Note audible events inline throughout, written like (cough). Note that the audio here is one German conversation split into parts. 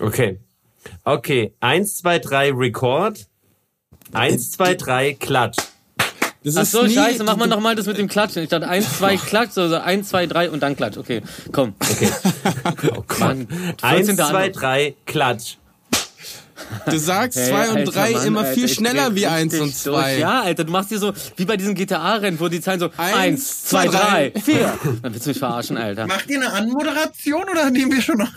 Okay. Okay. Eins, zwei, drei, Record. Eins, zwei, drei, Klatsch. Das Ach so, scheiße, mach mal nochmal das mit dem Klatschen. Ich dachte, eins, zwei, (laughs) Klatsch, also eins, zwei, drei und dann Klatsch. Okay, komm. Okay. (laughs) oh Mann, eins, zwei, drei, Klatsch. Du sagst hey, zwei und drei Mann, immer Alter, viel schneller wie eins und zwei. Durch. Ja, Alter, du machst dir so, wie bei diesen GTA-Rennen, wo die Zahlen so eins, eins zwei, drei, drei, vier. Dann willst du mich verarschen, Alter. Macht ihr eine Anmoderation oder nehmen wir schon noch... (laughs)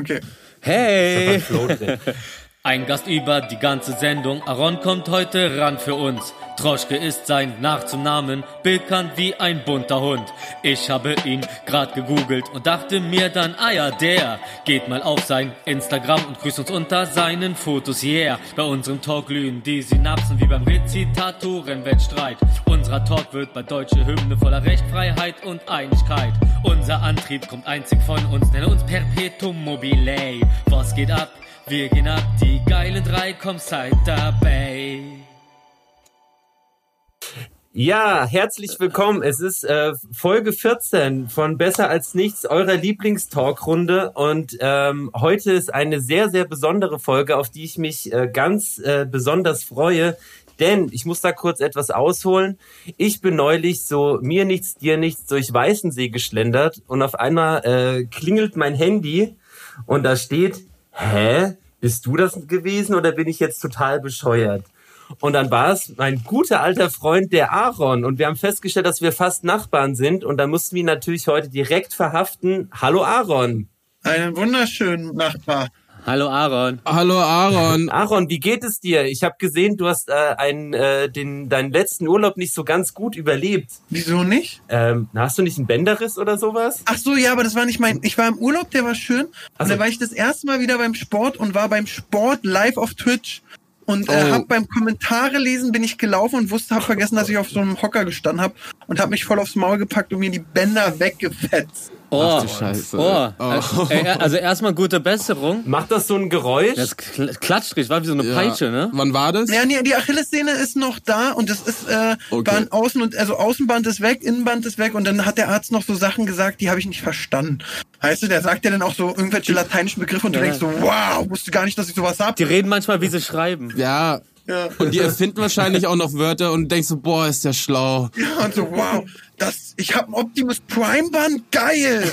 Okay. Hey! (laughs) Ein Gast über die ganze Sendung. Aaron kommt heute ran für uns. Troschke ist sein Nachzunamen, bekannt wie ein bunter Hund. Ich habe ihn grad gegoogelt und dachte mir dann, ah ja, der geht mal auf sein Instagram und grüßt uns unter seinen Fotos, yeah. Bei unserem Talk glühen die Synapsen wie beim Rezitatorenwettstreit. Unserer Talk wird bei deutsche Hymne voller Rechtfreiheit und Einigkeit. Unser Antrieb kommt einzig von uns, nenne uns Perpetuum mobile. Was geht ab? Wir gehen ab, die geilen drei, komm, seid dabei. Ja, herzlich willkommen. Es ist äh, Folge 14 von Besser als nichts, eurer Lieblingstalkrunde. Und ähm, heute ist eine sehr, sehr besondere Folge, auf die ich mich äh, ganz äh, besonders freue. Denn ich muss da kurz etwas ausholen. Ich bin neulich so mir nichts, dir nichts durch Weißensee geschlendert und auf einmal äh, klingelt mein Handy und da steht, hä, bist du das gewesen oder bin ich jetzt total bescheuert? Und dann war es mein guter alter Freund, der Aaron. Und wir haben festgestellt, dass wir fast Nachbarn sind. Und da mussten wir ihn natürlich heute direkt verhaften. Hallo Aaron. Einen wunderschönen Nachbar. Hallo Aaron. Hallo Aaron. (laughs) Aaron, wie geht es dir? Ich habe gesehen, du hast äh, einen, äh, den, deinen letzten Urlaub nicht so ganz gut überlebt. Wieso nicht? Ähm, hast du nicht einen Bänderriss oder sowas? Ach so, ja, aber das war nicht mein. Ich war im Urlaub, der war schön. Also, und da war ich das erste Mal wieder beim Sport und war beim Sport live auf Twitch. Und äh, oh. hab beim Kommentare lesen bin ich gelaufen und wusste, hab vergessen, dass ich auf so einem Hocker gestanden hab und hab mich voll aufs Maul gepackt und mir die Bänder weggefetzt. Oh, Ach du Scheiße. Oh. oh. Äh, also erstmal gute Besserung. Macht das so ein Geräusch? Das klatscht richtig, war wie so eine ja. Peitsche, ne? Wann war das? Ja, nee, die Achillessehne ist noch da und das ist äh, okay. Band außen und also Außenband ist weg, Innenband ist weg und dann hat der Arzt noch so Sachen gesagt, die habe ich nicht verstanden. Heißt du, der sagt ja dann auch so irgendwelche lateinischen Begriffe und du denkst so, wow, wusste gar nicht, dass ich sowas hab. Die reden manchmal, wie sie schreiben. Ja, ja. Und die erfinden wahrscheinlich auch noch Wörter und denkst so, boah, ist der schlau. Ja, und so, wow, das, ich habe ein Optimus Prime Band, geil.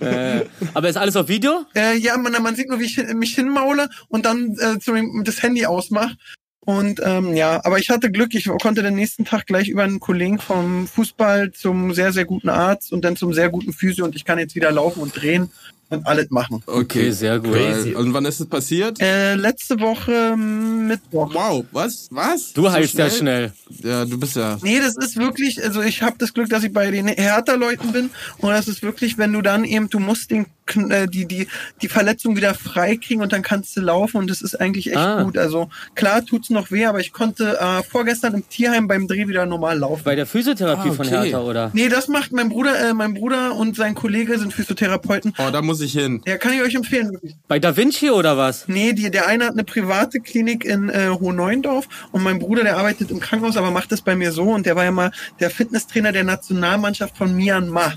(laughs) äh, aber ist alles auf Video? Äh, ja, man, man sieht nur, wie ich mich hinmaule und dann äh, das Handy ausmache. Und ähm, ja, aber ich hatte Glück, ich konnte den nächsten Tag gleich über einen Kollegen vom Fußball zum sehr, sehr guten Arzt und dann zum sehr guten Physio und ich kann jetzt wieder laufen und drehen und alles machen. Okay, sehr gut. Crazy. Und wann ist es passiert? Äh, letzte Woche Mittwoch. Wow, was? Was? Du so heißt schnell? ja schnell. Ja, du bist ja. Nee, das ist wirklich, also ich habe das Glück, dass ich bei den Härter-Leuten bin und das ist wirklich, wenn du dann eben, du musst den die, die, die Verletzung wieder freikriegen und dann kannst du laufen und das ist eigentlich echt ah. gut. Also klar tut's noch weh, aber ich konnte äh, vorgestern im Tierheim beim Dreh wieder normal laufen. Bei der Physiotherapie ah, okay. von Hertha, oder? Nee, das macht mein Bruder, äh, mein Bruder und sein Kollege sind Physiotherapeuten. Oh, da muss ich hin. Ja, kann ich euch empfehlen. Wirklich. Bei Da Vinci oder was? Nee, die, der eine hat eine private Klinik in äh, Hohneuendorf und mein Bruder, der arbeitet im Krankenhaus, aber macht das bei mir so und der war ja mal der Fitnesstrainer der Nationalmannschaft von Myanmar.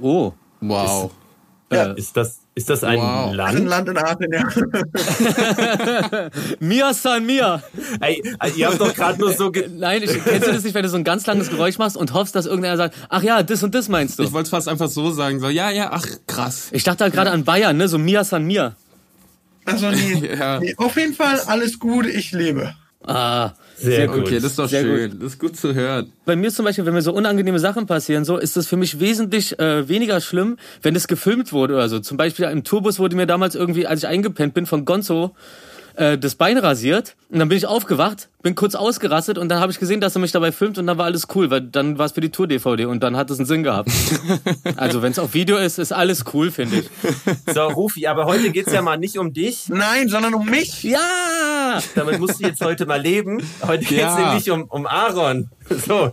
Oh. Wow. Ja. Ist das, ist das ein wow. Land? Ein Land in Asien, ja. (laughs) Mia San Mia. Ey, ihr habt doch gerade nur so... (laughs) Nein, ich, kennst du das nicht, wenn du so ein ganz langes Geräusch machst und hoffst, dass irgendeiner sagt, ach ja, das und das meinst du? Ich wollte es fast einfach so sagen, so, ja, ja, ach, krass. Ich dachte halt gerade an Bayern, ne, so Mia San Mia. Also nee, (laughs) ja. nee, auf jeden Fall alles gut, ich lebe. Ah, sehr, sehr gut. Okay, das ist doch Sehr schön. Gut. Das ist gut zu hören. Bei mir zum Beispiel, wenn mir so unangenehme Sachen passieren, so ist das für mich wesentlich äh, weniger schlimm, wenn es gefilmt wurde oder so. Zum Beispiel im Tourbus wurde mir damals irgendwie, als ich eingepennt bin, von Gonzo äh, das Bein rasiert und dann bin ich aufgewacht, bin kurz ausgerastet und dann habe ich gesehen, dass er mich dabei filmt und dann war alles cool, weil dann war es für die Tour-DVD und dann hat es einen Sinn gehabt. (laughs) also wenn es auf Video ist, ist alles cool, finde ich. So, Rufi, aber heute geht's ja mal nicht um dich. Nein, sondern um mich. Ja! Damit musst du jetzt heute mal leben. Heute geht's ja. nämlich um, um Aaron. So,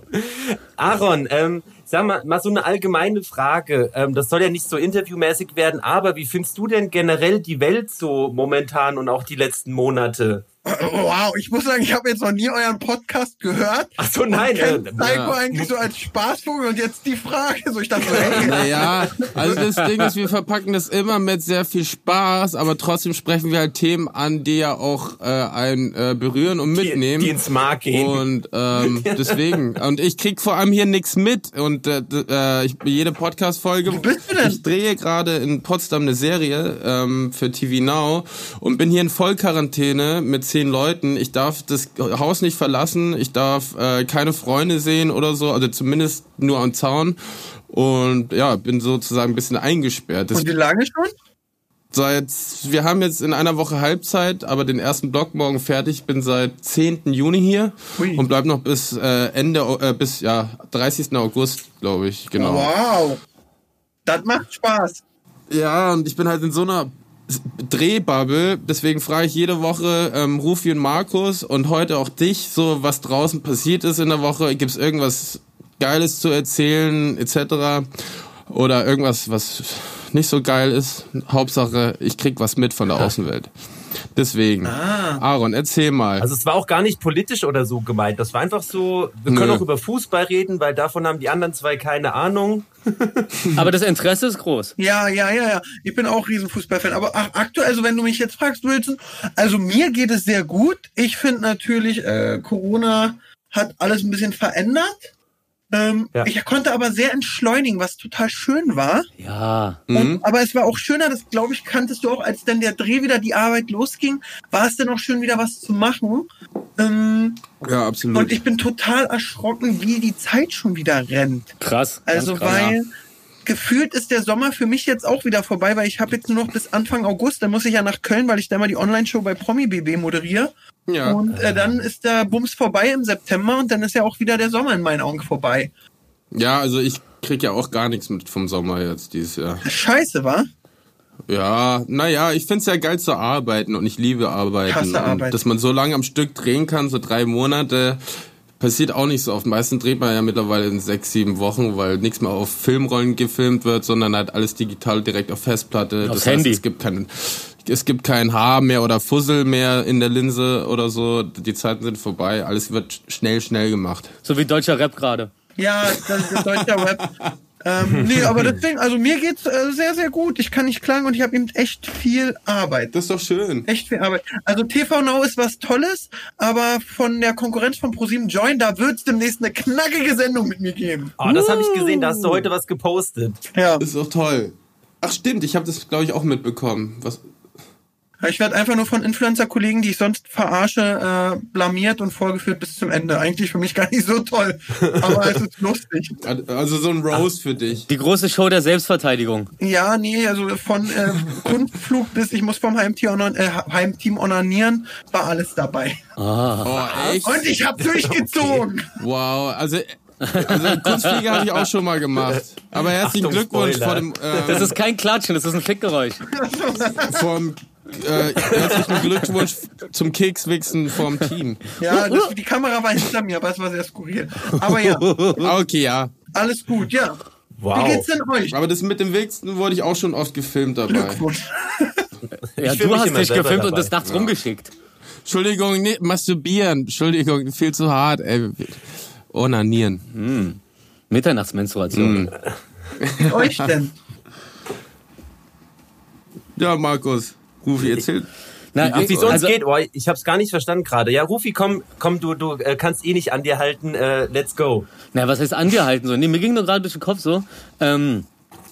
Aaron, ähm, Sag mal, mal so eine allgemeine Frage. Ähm, das soll ja nicht so interviewmäßig werden, aber wie findest du denn generell die Welt so momentan und auch die letzten Monate? Wow, ich muss sagen, ich habe jetzt noch nie euren Podcast gehört. Ach so, nein. Äh, Psycho ja. eigentlich so als Spaßvogel und jetzt die Frage. So, ich dachte so, hey. Naja, also das Ding ist, wir verpacken das immer mit sehr viel Spaß, aber trotzdem sprechen wir halt Themen an, die ja auch äh, einen äh, berühren und mitnehmen. Die, die ins Mark gehen. Und ähm, (laughs) deswegen. Und ich krieg vor allem hier nichts mit. Und äh, äh, ich, jede Podcast-Folge. Wo bist du denn? Ich drehe gerade in Potsdam eine Serie ähm, für TV Now und bin hier in Vollquarantäne mit zehn Leuten. Ich darf das Haus nicht verlassen, ich darf äh, keine Freunde sehen oder so, also zumindest nur am Zaun. Und ja, bin sozusagen ein bisschen eingesperrt. Das und wie lange schon? Seit, wir haben jetzt in einer Woche Halbzeit, aber den ersten Block morgen fertig. Bin seit 10. Juni hier Ui. und bleib noch bis äh, Ende, äh, bis ja 30. August, glaube ich, genau. Wow, das macht Spaß. Ja, und ich bin halt in so einer Drehbubble. Deswegen frage ich jede Woche ähm, Rufi und Markus und heute auch dich, so was draußen passiert ist in der Woche. Gibt es irgendwas Geiles zu erzählen, etc. Oder irgendwas, was nicht so geil ist. Hauptsache, ich krieg was mit von der Außenwelt. Deswegen. Ah. Aaron, erzähl mal. Also es war auch gar nicht politisch oder so gemeint. Das war einfach so, wir können Nö. auch über Fußball reden, weil davon haben die anderen zwei keine Ahnung. (laughs) Aber das Interesse ist groß. Ja, ja, ja, ja. Ich bin auch Riesenfußballfan. Aber ach, aktuell, also wenn du mich jetzt fragst, Wilson, also mir geht es sehr gut. Ich finde natürlich, äh, Corona hat alles ein bisschen verändert. Ähm, ja. Ich konnte aber sehr entschleunigen, was total schön war. Ja. Und, mhm. Aber es war auch schöner, das glaube ich, kanntest du auch, als dann der Dreh wieder die Arbeit losging, war es dann auch schön, wieder was zu machen. Ähm, ja, absolut. Und ich bin total erschrocken, wie die Zeit schon wieder rennt. Krass. Also, krass, weil ja. Gefühlt ist der Sommer für mich jetzt auch wieder vorbei, weil ich habe jetzt nur noch bis Anfang August, dann muss ich ja nach Köln, weil ich da mal die Online-Show bei Promi BB moderiere. Ja. Und äh, dann ist der Bums vorbei im September und dann ist ja auch wieder der Sommer in meinen Augen vorbei. Ja, also ich krieg ja auch gar nichts mit vom Sommer jetzt dieses Jahr. Scheiße, wa? Ja, naja, ich find's ja geil zu arbeiten und ich liebe arbeiten. Hasse Arbeit. Dass man so lange am Stück drehen kann, so drei Monate, passiert auch nicht so oft. Meistens dreht man ja mittlerweile in sechs, sieben Wochen, weil nichts mehr auf Filmrollen gefilmt wird, sondern halt alles digital direkt auf Festplatte. Aufs das Handy. Heißt, es gibt keinen es gibt kein Haar mehr oder Fussel mehr in der Linse oder so. Die Zeiten sind vorbei. Alles wird schnell, schnell gemacht. So wie deutscher Rap gerade. Ja, das ist deutscher Rap. (laughs) ähm, (laughs) nee, aber deswegen, also mir geht's äh, sehr, sehr gut. Ich kann nicht klagen und ich habe eben echt viel Arbeit. Das ist doch schön. Echt viel Arbeit. Also TV Now ist was Tolles, aber von der Konkurrenz von ProSieben Join, da wird's demnächst eine knackige Sendung mit mir geben. Oh, das habe ich gesehen, da hast du heute was gepostet. Ja. Das ist doch toll. Ach stimmt, ich habe das, glaube ich, auch mitbekommen. Was, ich werde einfach nur von Influencer-Kollegen, die ich sonst verarsche, äh, blamiert und vorgeführt bis zum Ende. Eigentlich für mich gar nicht so toll, aber es ist lustig. (laughs) Also so ein Roast für dich. Die große Show der Selbstverteidigung. Ja, nee, also von äh, Kundenflug bis ich muss vom Heimteam, äh, Heimteam onanieren, war alles dabei. Ah. Oh, echt? Und ich habe durchgezogen. (laughs) Okay. Wow, also also Kunstfliege habe ich auch schon mal gemacht. Aber herzlichen Achtung, Glückwunsch vor dem. Ähm, das ist kein Klatschen, das ist ein Fickgeräusch. (laughs) Vom äh, herzlichen Glückwunsch zum Kekswichsen vom Team. Ja, das, die Kamera war hinter mir, aber es war sehr skurril. Aber ja. (laughs) Okay, ja. Alles gut, ja. Wow. Wie geht's denn euch? Aber das mit dem Wichsen wurde ich auch schon oft gefilmt dabei. Glückwunsch. (laughs) ja, du hast dich gefilmt dabei. und das nachts ja. rumgeschickt. Entschuldigung, nee, masturbieren. Entschuldigung, viel zu hart, ey. Onanieren. Hm. Mitternachtsmenstruation. Hm. euch denn? Ja, Markus. Rufi, erzähl. Na, Ach, wie sonst also, geht? Oh, ich hab's gar nicht verstanden gerade. Ja, Rufi, komm, komm, du, du äh, kannst eh nicht an dir halten. Äh, let's go. Na, was heißt an dir halten so? Nee, mir ging nur gerade durch den Kopf so. Ähm,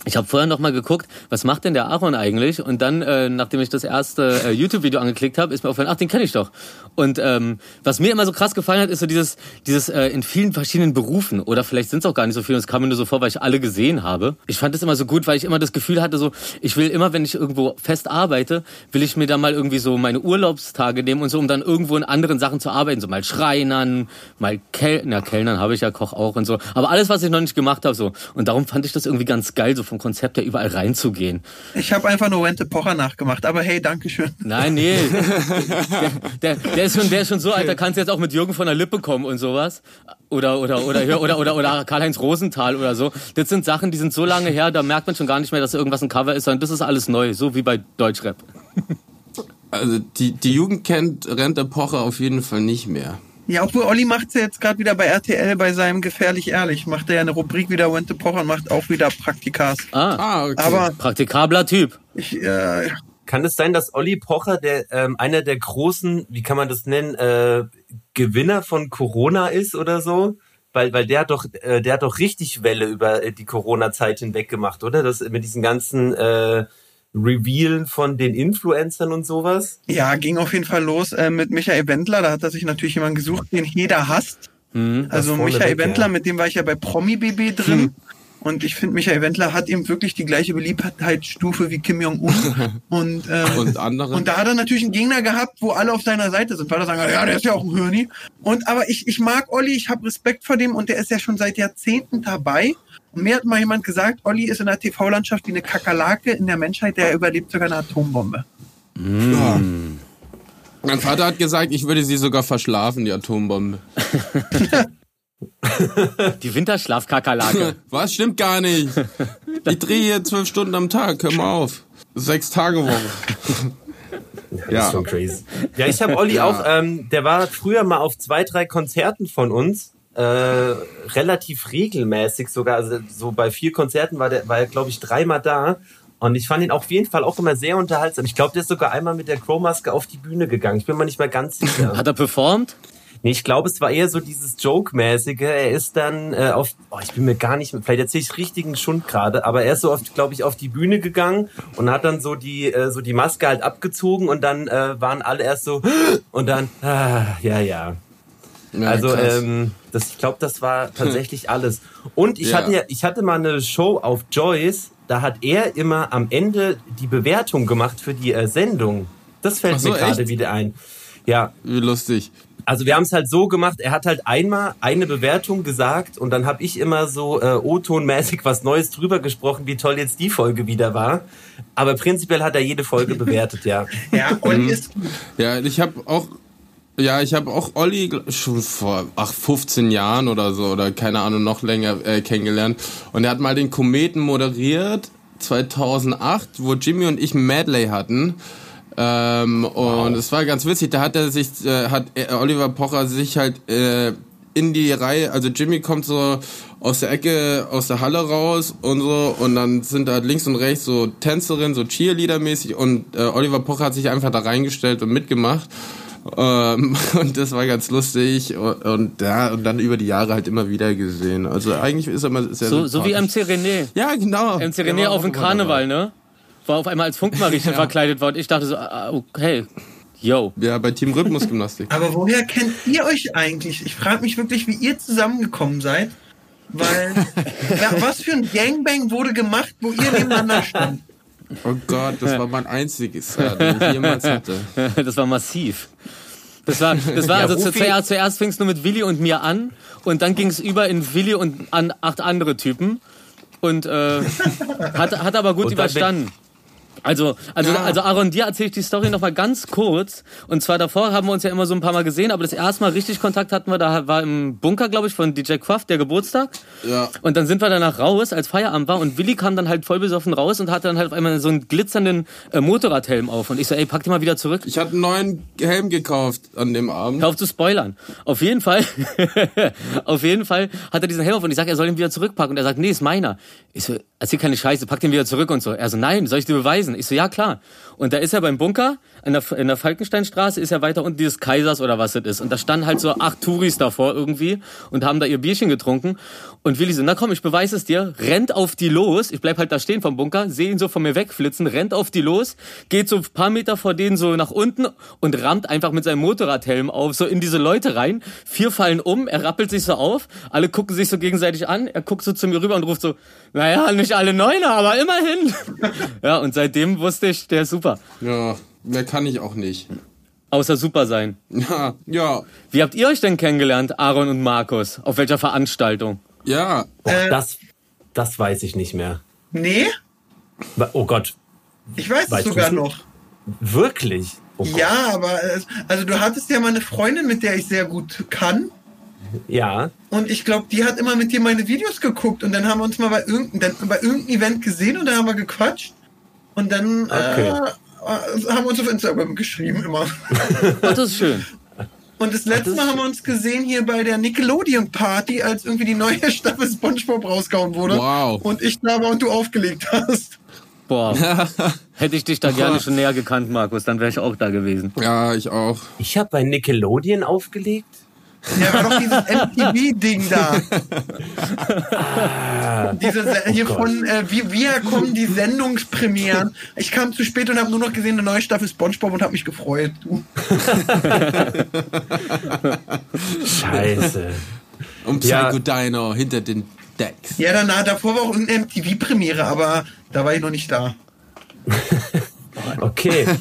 ich habe vorher noch mal geguckt, was macht denn der Aaron eigentlich? Und dann, äh, nachdem ich das erste äh, YouTube-Video angeklickt habe, ist mir aufgefallen, ach, den kenne ich doch. Und ähm, was mir immer so krass gefallen hat, ist so dieses, dieses äh, in vielen verschiedenen Berufen oder vielleicht sind es auch gar nicht so viele. Und es kam mir nur so vor, weil ich alle gesehen habe. Ich fand es immer so gut, weil ich immer das Gefühl hatte, so ich will immer, wenn ich irgendwo fest arbeite, will ich mir da mal irgendwie so meine Urlaubstage nehmen und so, um dann irgendwo in anderen Sachen zu arbeiten, so mal Schreinern, mal Kellner, Kellnern habe ich ja Koch auch und so. Aber alles, was ich noch nicht gemacht habe, so. Und darum fand ich das irgendwie ganz geil, so vom Konzept ja überall reinzugehen. Ich habe einfach nur Wente Pocher nachgemacht, aber hey, Dankeschön. Nein, nee. der, (laughs) der, der, ist schon, der ist schon so alt, da kannst du jetzt auch mit Jürgen von der Lippe kommen und sowas. Oder, oder, oder, oder, oder, oder, oder Karl-Heinz Rosenthal oder so. Das sind Sachen, die sind so lange her, da merkt man schon gar nicht mehr, dass irgendwas ein Cover ist, sondern das ist alles neu, so wie bei Deutschrap. Also die, die Jugend kennt Rente Pocher auf jeden Fall nicht mehr. Ja, obwohl Olli macht's ja jetzt gerade wieder bei RTL bei seinem Gefährlich Ehrlich. Macht er ja eine Rubrik wieder Rente Pocher und macht auch wieder Praktikas. Ah, Ah, okay. Aber praktikabler Typ. ich, äh, Kann es sein, dass Olli Pocher der ähm, einer der großen, wie kann man das nennen, äh, Gewinner von Corona ist oder so? Weil, weil der hat doch, äh, der hat doch richtig Welle über äh, die Corona-Zeit hinweg gemacht, oder? Das mit diesen ganzen äh, Revealen von den Influencern und sowas. ja, ging auf jeden Fall los äh, mit Michael Wendler. Da hat er sich natürlich jemanden gesucht, den jeder hasst. Also vorne Michael weg, Wendler, ja. mit dem war ich ja bei Promi BB drin. Und ich finde, Michael Wendler hat eben wirklich die gleiche Beliebtheitsstufe wie Kim Jong-un. (laughs) und, ähm, Und andere? Und da hat er natürlich einen Gegner gehabt, wo alle auf seiner Seite sind, weil er sagen, ja, der ist ja auch ein Hirni. Und aber ich, ich mag Olli, ich habe Respekt vor dem und der ist ja schon seit Jahrzehnten dabei. Und mir hat mal jemand gesagt, Olli ist in der TV-Landschaft wie eine Kakerlake in der Menschheit, der überlebt sogar eine Atombombe. Ja. Mein Vater hat gesagt, ich würde sie sogar verschlafen, die Atombombe. (laughs) Die Winterschlafkakerlake. (laughs) Was? Stimmt gar nicht. Ich drehe hier zwölf Stunden am Tag, hör mal auf. Sechs Tage Woche. Das ist Ja. schon crazy. Ja, ich habe Olli Ja. auch, ähm, der war früher mal auf zwei, drei Konzerten von uns. Äh, relativ regelmäßig sogar, also so bei vier Konzerten war der, war er, glaube ich, dreimal da. Und ich fand ihn auf jeden Fall auch immer sehr unterhaltsam. Ich glaube, der ist sogar einmal mit der Crow-Maske auf die Bühne gegangen. Ich bin mir nicht mehr ganz sicher. Hat er performt? Nee, ich glaube, es war eher so dieses Joke-mäßige. Er ist dann äh, auf, oh, ich bin mir gar nicht, mehr- vielleicht erzähle ich richtigen Schund gerade, aber er ist so oft, glaube ich, auf die Bühne gegangen und hat dann so die, äh, so die Maske halt abgezogen und dann äh, waren alle erst so und dann, ah, ja, ja. Ja, Also krass. ähm, das, ich glaube, das war tatsächlich alles. Und ich Ja. hatte ja, ich hatte mal eine Show auf Joyce, da hat er immer am Ende die Bewertung gemacht für die äh, Sendung. Das fällt so, mir gerade wieder ein. Ja, Wie lustig. also wir haben es halt so gemacht, er hat halt einmal eine Bewertung gesagt und dann habe ich immer so äh, O-Ton-mäßig was Neues drüber gesprochen, wie toll jetzt die Folge wieder war. Aber prinzipiell hat er jede Folge (laughs) bewertet, ja. Ja, Olli ist gut. Ja, ich habe auch, ja, ich habe auch Olli schon vor ach, 15 Jahren oder so oder keine Ahnung noch länger äh, kennengelernt und er hat mal den Kometen moderiert 2008, wo Jimmy und ich Medley hatten. Ähm, und es war ganz witzig, da hat er sich, äh, hat äh, Oliver Pocher sich halt äh, in die Reihe, also Jimmy kommt so aus der Ecke, aus der Halle raus und so und dann sind da links und rechts so Tänzerinnen, so Cheerleader-mäßig und äh, Oliver Pocher hat sich einfach da reingestellt und mitgemacht. Ähm, (laughs) und das war ganz lustig und, und ja, und dann über die Jahre halt immer wieder gesehen. Also eigentlich ist er immer sehr So, so wie. MC René. Ja, genau. MC René war auf dem Karneval, dabei. ne? War auf einmal als Funkmariechen (laughs) verkleidet worden. Ich dachte so, ah, okay, yo. Ja, bei Team Rhythmusgymnastik. (laughs) Aber woher kennt ihr euch eigentlich? Ich frage mich wirklich, wie ihr zusammengekommen seid. Weil, ja, was für ein Gangbang wurde gemacht, wo ihr nebeneinander stand? Oh Gott, das war mein einziges, ja, den ich jemals hatte. (laughs) Das war massiv. Das war, das war Ja, also zu, zuerst, zuerst fing es nur mit Willi und mir an und dann ging es über in Willi und an acht andere Typen und äh, hat, hat aber gut Und dann überstanden. Also, also, Ja. also Aaron, dir erzähle ich die Story noch mal ganz kurz. Und zwar davor haben wir uns ja immer so ein paar Mal gesehen, aber das erste Mal richtig Kontakt hatten wir, da war im Bunker, glaube ich, von DJ Quaff, der Geburtstag. Ja. Und dann sind wir danach raus, als Feierabend war und Willi kam dann halt voll besoffen raus und hatte dann halt auf einmal so einen glitzernden äh, Motorradhelm auf. Und ich so, ey, pack den mal wieder zurück. Ich hatte einen neuen Helm gekauft an dem Abend. Hör auf zu spoilern. Auf jeden Fall, (laughs) auf jeden Fall hat er diesen Helm auf und ich sag, er soll ihn wieder zurückpacken. Und er sagt, nee, ist meiner. Ich so, erzähl keine Scheiße, pack den wieder zurück und so. Er so, nein, soll ich dir beweisen? Ich so, ja klar. Und da ist er beim Bunker, in der, in der Falkensteinstraße, ist er weiter unten dieses Kaisers oder was das ist. Und da standen halt so acht Touris davor irgendwie und haben da ihr Bierchen getrunken. Und Willi so, na komm, ich beweise es dir, rennt auf die los. Ich bleib halt da stehen vom Bunker, sehe ihn so von mir wegflitzen, rennt auf die los, geht so ein paar Meter vor denen so nach unten und rammt einfach mit seinem Motorradhelm auf, so in diese Leute rein. Vier fallen um, er rappelt sich so auf, alle gucken sich so gegenseitig an, er guckt so zu mir rüber und ruft so, naja, nicht alle Neuner, aber immerhin. (laughs) ja, und seitdem wusste ich, der ist super. Ja, mehr kann ich auch nicht. Außer super sein. Ja, ja, Wie habt ihr euch denn kennengelernt, Aaron und Markus? Auf welcher Veranstaltung? ja. Boah, Äh. das, das weiß ich nicht mehr. Nee, Oh Gott, ich weiß es sogar noch. wirklich? Oh. Ja, aber also du hattest ja mal eine Freundin, mit der ich sehr gut kann. Ja. Und ich glaube, die hat immer mit dir meine Videos geguckt und dann haben wir uns mal bei irgendeinem, bei irgendeinem Event gesehen und dann haben wir gequatscht. Und dann Okay. äh, äh, haben uns auf Instagram geschrieben immer. (laughs) Ach, das ist schön. Und das letzte Mal haben wir uns gesehen hier bei der Nickelodeon Party, als irgendwie die neue (laughs) Staffel SpongeBob rausgehauen wurde. Wow. Und ich da war und du aufgelegt hast. Boah. (laughs) Hätte ich dich da gerne schon näher gekannt, Markus, dann wäre ich auch da gewesen. Ja, ich auch. Ich habe bei Nickelodeon aufgelegt. Ja, war doch dieses (laughs) MTV-Ding da. Diese Se hier Gott. von äh, wie, wie kommen die Sendungspremieren. Ich kam zu spät und habe nur noch gesehen, eine neue Staffel SpongeBob und habe mich gefreut. Du. Scheiße. Um Ja. Psycho Dino hinter den Decks. Ja, danach, davor war auch eine MTV-Premiere, aber da war ich noch nicht da. (laughs) Okay. (laughs)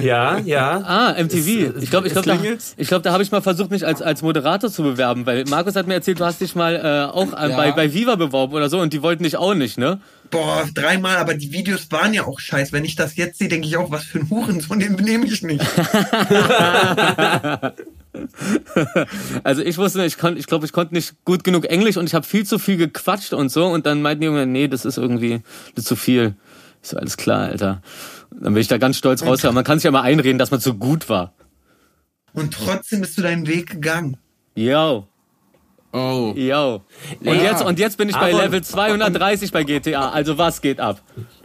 Ja, ja. Ah, MTV. Es- ich glaube, ich glaube, da, ich glaub, da habe ich mal versucht, mich als, als Moderator zu bewerben, weil Markus hat mir erzählt, du hast dich mal äh, auch äh, Ja. bei, bei Viva beworben oder so und die wollten dich auch nicht, ne? Boah, dreimal, aber die Videos waren ja auch scheiß. Wenn ich das jetzt sehe, denke ich auch, was für ein Hurensohn, den nehme ich nicht. (laughs) Also ich wusste, ich konnte, ich glaube, ich konnte nicht gut genug Englisch und ich habe viel zu viel gequatscht und so und dann meinten die irgendwann, nee, das ist irgendwie das ist zu viel. Ich so, alles klar, Alter. Dann bin ich da ganz stolz raus. Man kann sich ja mal einreden, dass man zu gut war. Und trotzdem bist du deinen Weg gegangen. Yo, Oh. yo. Und Ja. jetzt, und jetzt bin ich bei Level 230 bei GTA. Also was geht ab?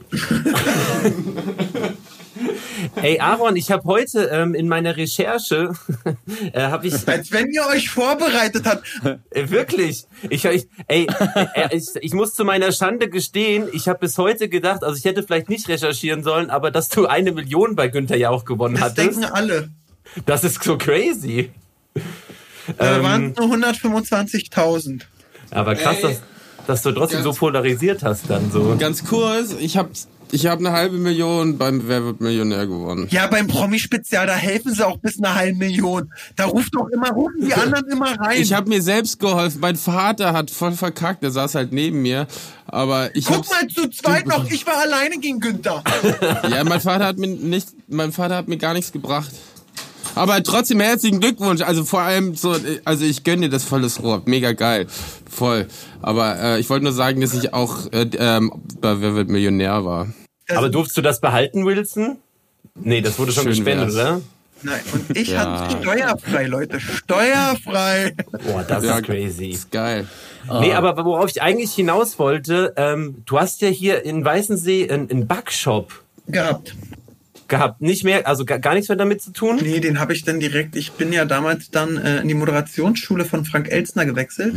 (laughs) (laughs) Ey, Aaron, ich habe heute ähm, in meiner Recherche, (laughs) äh, habe ich Als wenn ihr euch vorbereitet habt. Äh, Wirklich? Ich, ich, ey, äh, ich, ich muss zu meiner Schande gestehen, ich habe bis heute gedacht, also ich hätte vielleicht nicht recherchieren sollen, aber dass du eine Million bei Günther ja auch gewonnen Das hattest, denken alle. das ist so crazy. Da Ähm, waren es nur 125.000. aber krass, Ey, dass, dass du trotzdem so ganz- polarisiert hast dann so. Ganz kurz, ich habe ich hab eine halbe Million beim Wer wird Millionär gewonnen. Ja, beim Promi-Spezial, da helfen sie auch bis eine halbe Million. Da ruft doch immer, rufen die anderen immer rein. Ich habe mir selbst geholfen. Mein Vater hat voll verkackt. Der saß halt neben mir. Aber ich Guck mal zu zweit noch, ich war alleine gegen Günther. (laughs) Ja, mein Vater hat mir nicht, mein Vater hat mir gar nichts gebracht. Aber trotzdem herzlichen Glückwunsch. Also vor allem so, also ich gönne dir das volles Rohr. Mega geil. Voll. Aber äh, ich wollte nur sagen, dass ich auch äh, ähm, bei Wer wird Millionär war. Aber durfst du das behalten, Wilson? Nee, das wurde schon Schön gespendet, wär's. oder? Nein, und ich Ja. hatte steuerfrei, Leute. Steuerfrei. Boah, das Ja, ist crazy. Ist geil. Nee, aber worauf ich eigentlich hinaus wollte, ähm, du hast ja hier in Weißensee einen, einen Backshop Gehabt. Gehabt. Nicht mehr, also gar, gar nichts mehr damit zu tun? Nee, den habe ich dann direkt. Ich bin ja damals dann äh, in die Moderationsschule von Frank Elstner gewechselt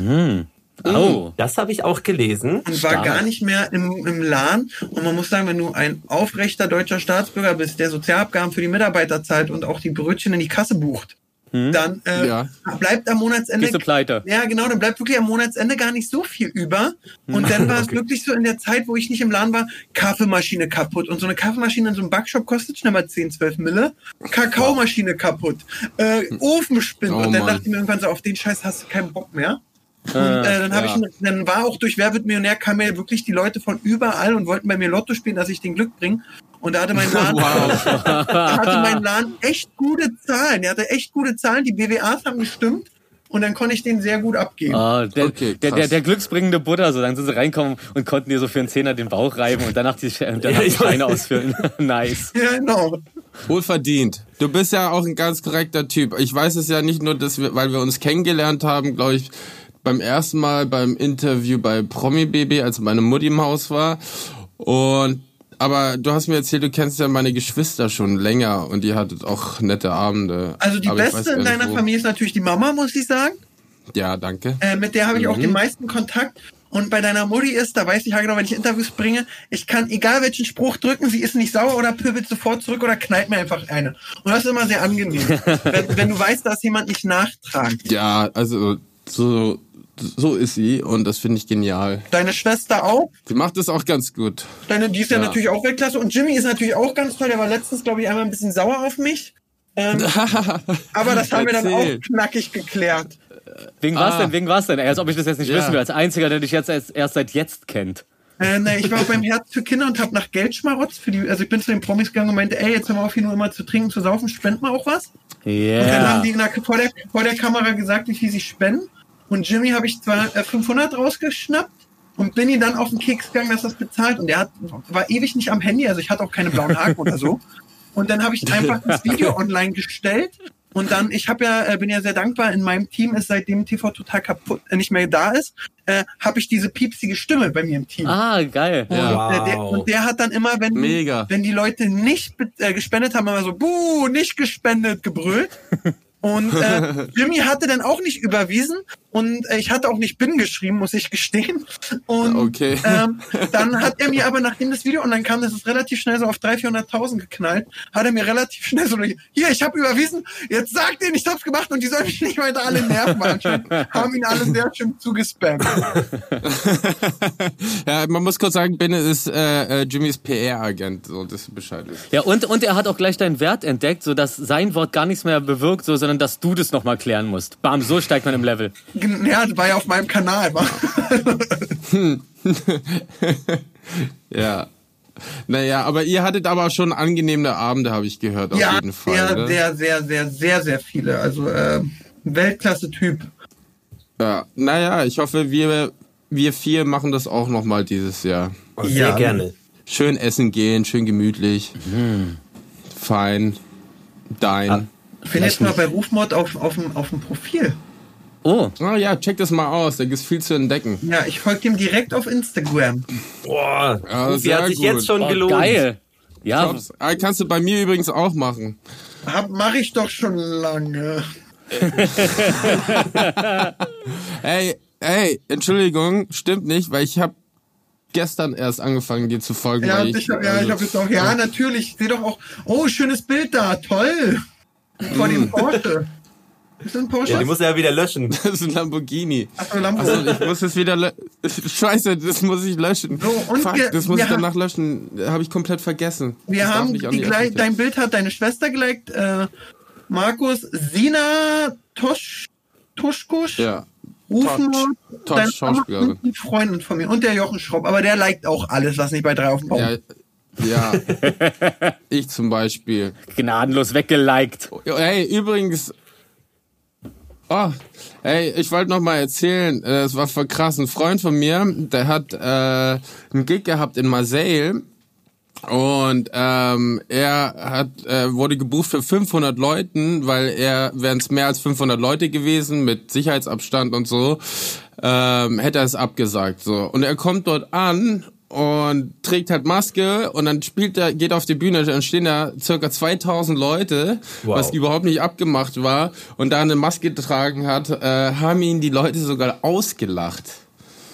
Oh. Das habe ich auch gelesen. und war Stark. gar nicht mehr im, im Laden. Und man muss sagen, wenn du ein aufrechter deutscher Staatsbürger bist, der Sozialabgaben für die Mitarbeiter zahlt und auch die Brötchen in die Kasse bucht, dann äh, Ja. bleibt am Monatsende. Gehst du pleite? Ja, genau, dann bleibt wirklich am Monatsende gar nicht so viel über. Und dann war es wirklich so in der Zeit, wo ich nicht im Laden war, Kaffeemaschine kaputt. Und so eine Kaffeemaschine in so einem Backshop kostet schnell mal 10, 12 Mille. Kakaomaschine kaputt. Äh, Ofen spinnt. Oh, und dann Mann. dachte ich mir irgendwann so, auf den Scheiß hast du keinen Bock mehr. Und äh, dann habe ja. ich, dann war auch durch Wer wird Millionär kamen mir wirklich die Leute von überall und wollten bei mir Lotto spielen, dass ich den Glück bringe. Und da hatte mein (laughs) Laden, da hatte mein Laden echt gute Zahlen. Der hatte echt gute Zahlen. Die BWAs haben gestimmt. Und dann konnte ich den sehr gut abgeben. Ah, der, Okay, der, der, der glücksbringende Buddha, so dann sind sie reinkommen und konnten dir so für einen Zehner den Bauch reiben und danach die, und danach die ich Scheine ausfüllen. (laughs) nice. Ja, genau. Wohlverdient. Du bist ja auch ein ganz korrekter Typ. Ich weiß es ja nicht nur, dass wir, weil wir uns kennengelernt haben, glaube ich, beim ersten Mal beim Interview bei Promi Baby, als meine Mutti im Haus war. Und aber du hast mir erzählt, du kennst ja meine Geschwister schon länger und ihr hattet auch nette Abende. Also die Aber beste in deiner wo. Familie ist natürlich die Mama, muss ich sagen. Ja, danke. Äh, mit der habe ich auch Mhm. den meisten Kontakt. Und bei deiner Mutti ist, da weiß ich ja genau, wenn ich Interviews bringe, ich kann egal welchen Spruch drücken, sie ist nicht sauer oder pöbelt sofort zurück oder knallt mir einfach eine. Und das ist immer sehr angenehm. (laughs) wenn, wenn du weißt, da ist jemand nicht nachtragend. Ja, also so so ist sie und das finde ich genial. Deine Schwester auch. Sie macht es auch ganz gut. Deine, die ist ja, Ja. natürlich auch Weltklasse. Und Jimmy ist natürlich auch ganz toll. Der war letztens, glaube ich, einmal ein bisschen sauer auf mich. Ähm, (laughs) aber das haben wir dann auch knackig geklärt. Wegen was Ah. denn? Wegen was denn? Als ob ich das jetzt nicht Ja. wissen will. Als einziger, der dich jetzt erst, erst seit jetzt kennt. Äh, ne, ich war beim Herz für Kinder und habe nach Geld schmarotzt für die, also ich bin zu den Promis gegangen und meinte, ey, jetzt hör mal auf, hier nur immer zu trinken, zu saufen, spend mal auch was. Und dann Yeah. haben die in der, vor, der, vor der Kamera gesagt, wie viel sie spenden. Und Jimmy habe ich zwar äh, 500 rausgeschnappt und bin ihm dann auf den Keks gegangen, dass das bezahlt. Und der hat, war ewig nicht am Handy, also ich hatte auch keine blauen Haken oder so. Und dann habe ich einfach das Video (laughs) online gestellt und dann, ich habe ja, äh, bin ja sehr dankbar, in meinem Team ist seitdem TV total kaputt, äh, nicht mehr da ist, äh, habe ich diese piepsige Stimme bei mir im Team. Ah, geil. Und, Ja. äh, der, und der hat dann immer, wenn, Mega. wenn die Leute nicht äh, gespendet haben, immer so, buh, nicht gespendet, gebrüllt. Und äh, (laughs) Jimmy hatte dann auch nicht überwiesen und äh, ich hatte auch nicht Bin geschrieben, muss ich gestehen. Und Okay. ähm, dann hat er mir (laughs) aber, nachdem das Video online kam, das ist relativ schnell so auf 300.000, 400.000 geknallt, hat er mir relativ schnell so, hier, ich habe überwiesen, jetzt sagt denen, ich hab's gemacht und die sollen mich nicht weiter alle nerven. Anscheinend haben ihn alle sehr schön zugespammt. (laughs) ja, man muss kurz sagen, Benne ist äh, äh, Jimmys PR-Agent, so dass du Bescheid ist. Ja, und, und er hat auch gleich deinen Wert entdeckt, so dass sein Wort gar nichts mehr bewirkt, so, sondern dass du das nochmal klären musst. Bam, so steigt man im Level. Ja, war ja auf meinem Kanal. War. (laughs) Ja. Naja, aber ihr hattet aber schon angenehme Abende, habe ich gehört, auf Ja, jeden Fall. sehr, ne? sehr, sehr, sehr, sehr, sehr viele. Also äh, Weltklasse-Typ. Ja, naja, ich hoffe, wir, wir vier machen das auch nochmal dieses Jahr. Oh, sehr Ja. gerne. Schön essen gehen, schön gemütlich. Fein. Dein. Bin jetzt mal bei Rufmord auf, auf, dem, auf dem Profil. Oh, Ah ja, check das mal aus, da gibt's viel zu entdecken. Ja, ich folge dem direkt auf Instagram. Boah, Ja, sehr hat sich gut. jetzt schon oh gelohnt. geil. Ja, Tops. Ah, kannst du bei mir übrigens auch machen. Hab, mach ich doch schon lange. (laughs) Ey, ey, Entschuldigung, stimmt nicht, weil ich habe gestern erst angefangen, dir zu folgen. Ja, und ich, hab, ja, also- ich habe jetzt auch, ja, natürlich. Ich sehe doch auch, oh, schönes Bild da, toll. Vor Mm. dem (laughs) Porsche. Ist das ein Porsche? Ja, die muss er ja wieder löschen. (laughs) Das ist ein Lamborghini. Achso, Lambo. Also ich muss es wieder lö- Scheiße, das muss ich löschen. So, und Fuck, das muss ich danach löschen. Habe ich komplett vergessen. Wir Das haben die die gleich, dein Bild hat deine Schwester geliked, äh, Markus, Sina Tosch, Toschkusch, Ja. Rufen, Tosch, Schauspielerin. Mama und ein Freundin von mir und der Jochen Schropp, aber der liked auch alles, was nicht bei drei auf dem Baum. Ja, ja. (laughs) ich zum Beispiel. gnadenlos weggeliked. Hey, übrigens. Oh, hey, ich wollte noch mal erzählen, äh, es war voll krass. Ein Freund von mir, der hat äh, einen Gig gehabt in Marseille und ähm, er hat äh, wurde gebucht für 500 Leuten, weil er wären es mehr als 500 Leute gewesen mit Sicherheitsabstand und so, ähm, hätte er es abgesagt so. Und er kommt dort an und trägt halt Maske und dann spielt er, geht auf die Bühne, dann stehen da circa 2000 Leute, Wow. was überhaupt nicht abgemacht war und da eine Maske getragen hat, äh, haben ihn die Leute sogar ausgelacht.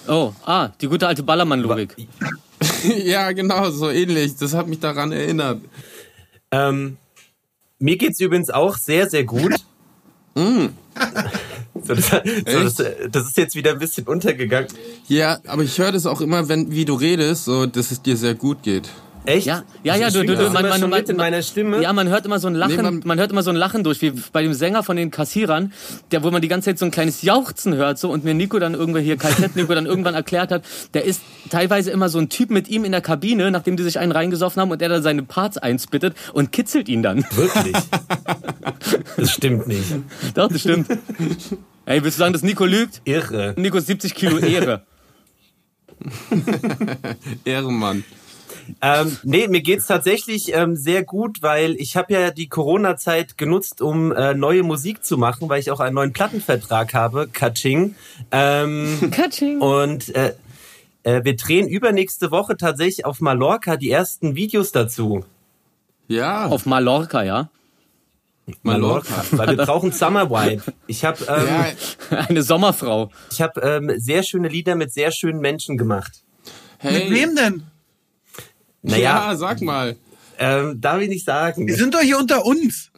Oh, ah, die gute alte Ballermann-Logik. (laughs) ja, genau, so ähnlich. Das hat mich daran erinnert. Ähm, mir geht's übrigens auch sehr, sehr gut. Mm. (laughs) So, das, so, das, das ist jetzt wieder ein bisschen untergegangen. Ja, aber ich höre das auch immer, wenn wie du redest, so dass es dir sehr gut geht. Echt? Ja, ja, ja, du, du, du, man, man, man, mit in meiner Stimme. Ja, man hört immer so ein Lachen, Nee, man, man- hört immer so ein Lachen durch, wie bei dem Sänger von den Kassierern, der, wo man die ganze Zeit so ein kleines Jauchzen hört, so, und mir Nico dann irgendwann hier, Kaltett Nico dann irgendwann erklärt hat, der ist teilweise immer so ein Typ mit ihm in der Kabine, nachdem die sich einen reingesoffen haben und er dann seine Parts einspittet und kitzelt ihn dann. Wirklich? (laughs) Das stimmt nicht. Doch, das stimmt. Ey, willst du sagen, dass Nico lügt? Irre. Nico ist 70 Kilo Ehre. (laughs) Ehrenmann. Ähm, nee, mir geht's tatsächlich ähm, sehr gut, weil ich habe ja die Corona-Zeit genutzt, um äh, neue Musik zu machen, weil ich auch einen neuen Plattenvertrag habe, Kaching. Ähm, (laughs) Katsching. und äh, äh, wir drehen übernächste Woche tatsächlich auf Mallorca die ersten Videos dazu. Ja, Auf Mallorca, ja? Mallorca. Weil wir (laughs) brauchen Summer Vibe. Ich habe ähm, Ja, (laughs) Eine Sommerfrau. ich hab, ähm, sehr schöne Lieder mit sehr schönen Menschen gemacht. hey. Mit wem denn? Naja, Ja, sag mal. ähm, darf ich nicht sagen. Wir sind doch hier unter uns.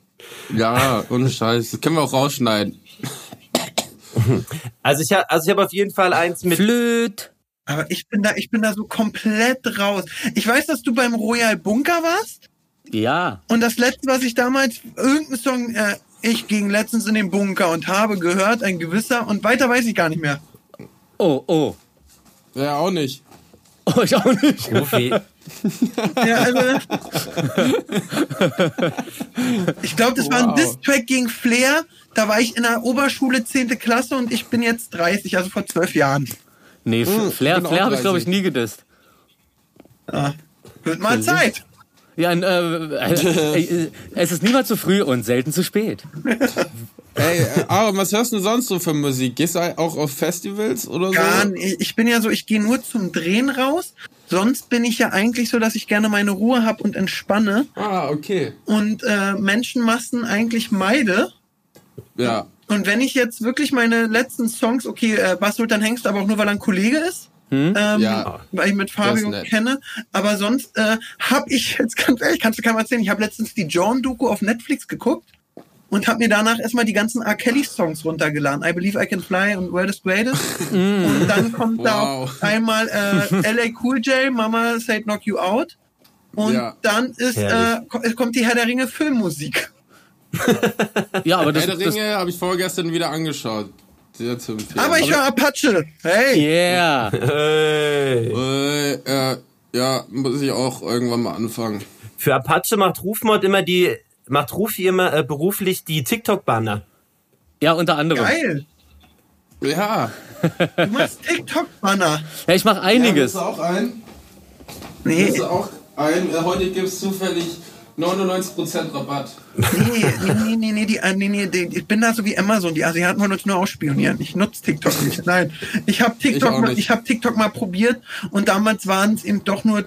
Ja, ohne Scheiß. Das können wir auch rausschneiden. Also ich habe also ich hab auf jeden Fall eins mit Flöt. Aber ich bin da, ich bin da so komplett raus. Ich weiß, dass du beim Royal Bunker warst. Ja. Und das letzte, was ich damals, irgendein Song, äh, ich ging letztens in den Bunker und habe gehört, ein gewisser, und weiter weiß ich gar nicht mehr. Oh, oh. Ja, auch nicht. Oh, ich auch nicht. Rufi. Ja, also, ich glaube, das war ein Wow. Diss-Track gegen Flair. Da war ich in der Oberschule 10. Klasse und ich bin jetzt 30, also vor zwölf Jahren. Nee, Hm, Flair, Flair habe ich, glaube ich, 30. nie gedisst. Ja. Wird mal Zeit. Ja, äh, (laughs) äh, äh, es ist niemals zu früh und selten zu spät. (laughs) Ey, äh, Aaron, was hörst du sonst so für Musik? Gehst du auch auf Festivals oder Gar so? nicht. Ich bin ja so, ich gehe nur zum Drehen raus. Sonst bin ich ja eigentlich so, dass ich gerne meine Ruhe habe und entspanne Ah, okay. und äh, Menschenmassen eigentlich meide. Ja. Und wenn ich jetzt wirklich meine letzten Songs, okay, äh, Bas Sultan Hengst, aber auch nur, weil er ein Kollege ist, ähm, Ja. weil ich mit Fabio kenne, aber sonst äh, habe ich (laughs) jetzt ganz ehrlich, kannst du keinem erzählen, ich habe letztens die John-Doku auf Netflix geguckt und habe mir danach erstmal die ganzen R. Kelly-Songs runtergeladen. I Believe I Can Fly und Where is Greatest. (laughs) und dann kommt da Wow. auch einmal äh, LA Cool J, Mama Said Knock You Out. Und Ja. dann ist, äh, kommt die Herr der Ringe Filmmusik. (laughs) Ja, aber das, Herr der Ringe habe ich vorgestern wieder angeschaut. Sehr zu empfehlen. Aber ich höre Apache. Hey! Yeah. (laughs) Hey. Äh, äh, ja, muss ich auch irgendwann mal anfangen. Für Apache macht Rufmod immer die, macht Rufi immer äh, beruflich die TikTok-Banner. Ja, unter anderem. Geil! Ja. Du machst TikTok-Banner. Ja, ich mache einiges. Ja, auch ein? Nee, du auch ein? Äh, Heute gibt es zufällig 99% Rabatt. nee, nee, nee, nee, nee, die, äh, nee, nee, die, ich bin da so wie Amazon. Die Asiaten wollen uns nur ausspionieren. Ich nutze TikTok nicht. Nein, ich habe TikTok, Ich auch mal, nicht. ich habe TikTok mal probiert und damals waren es eben doch nur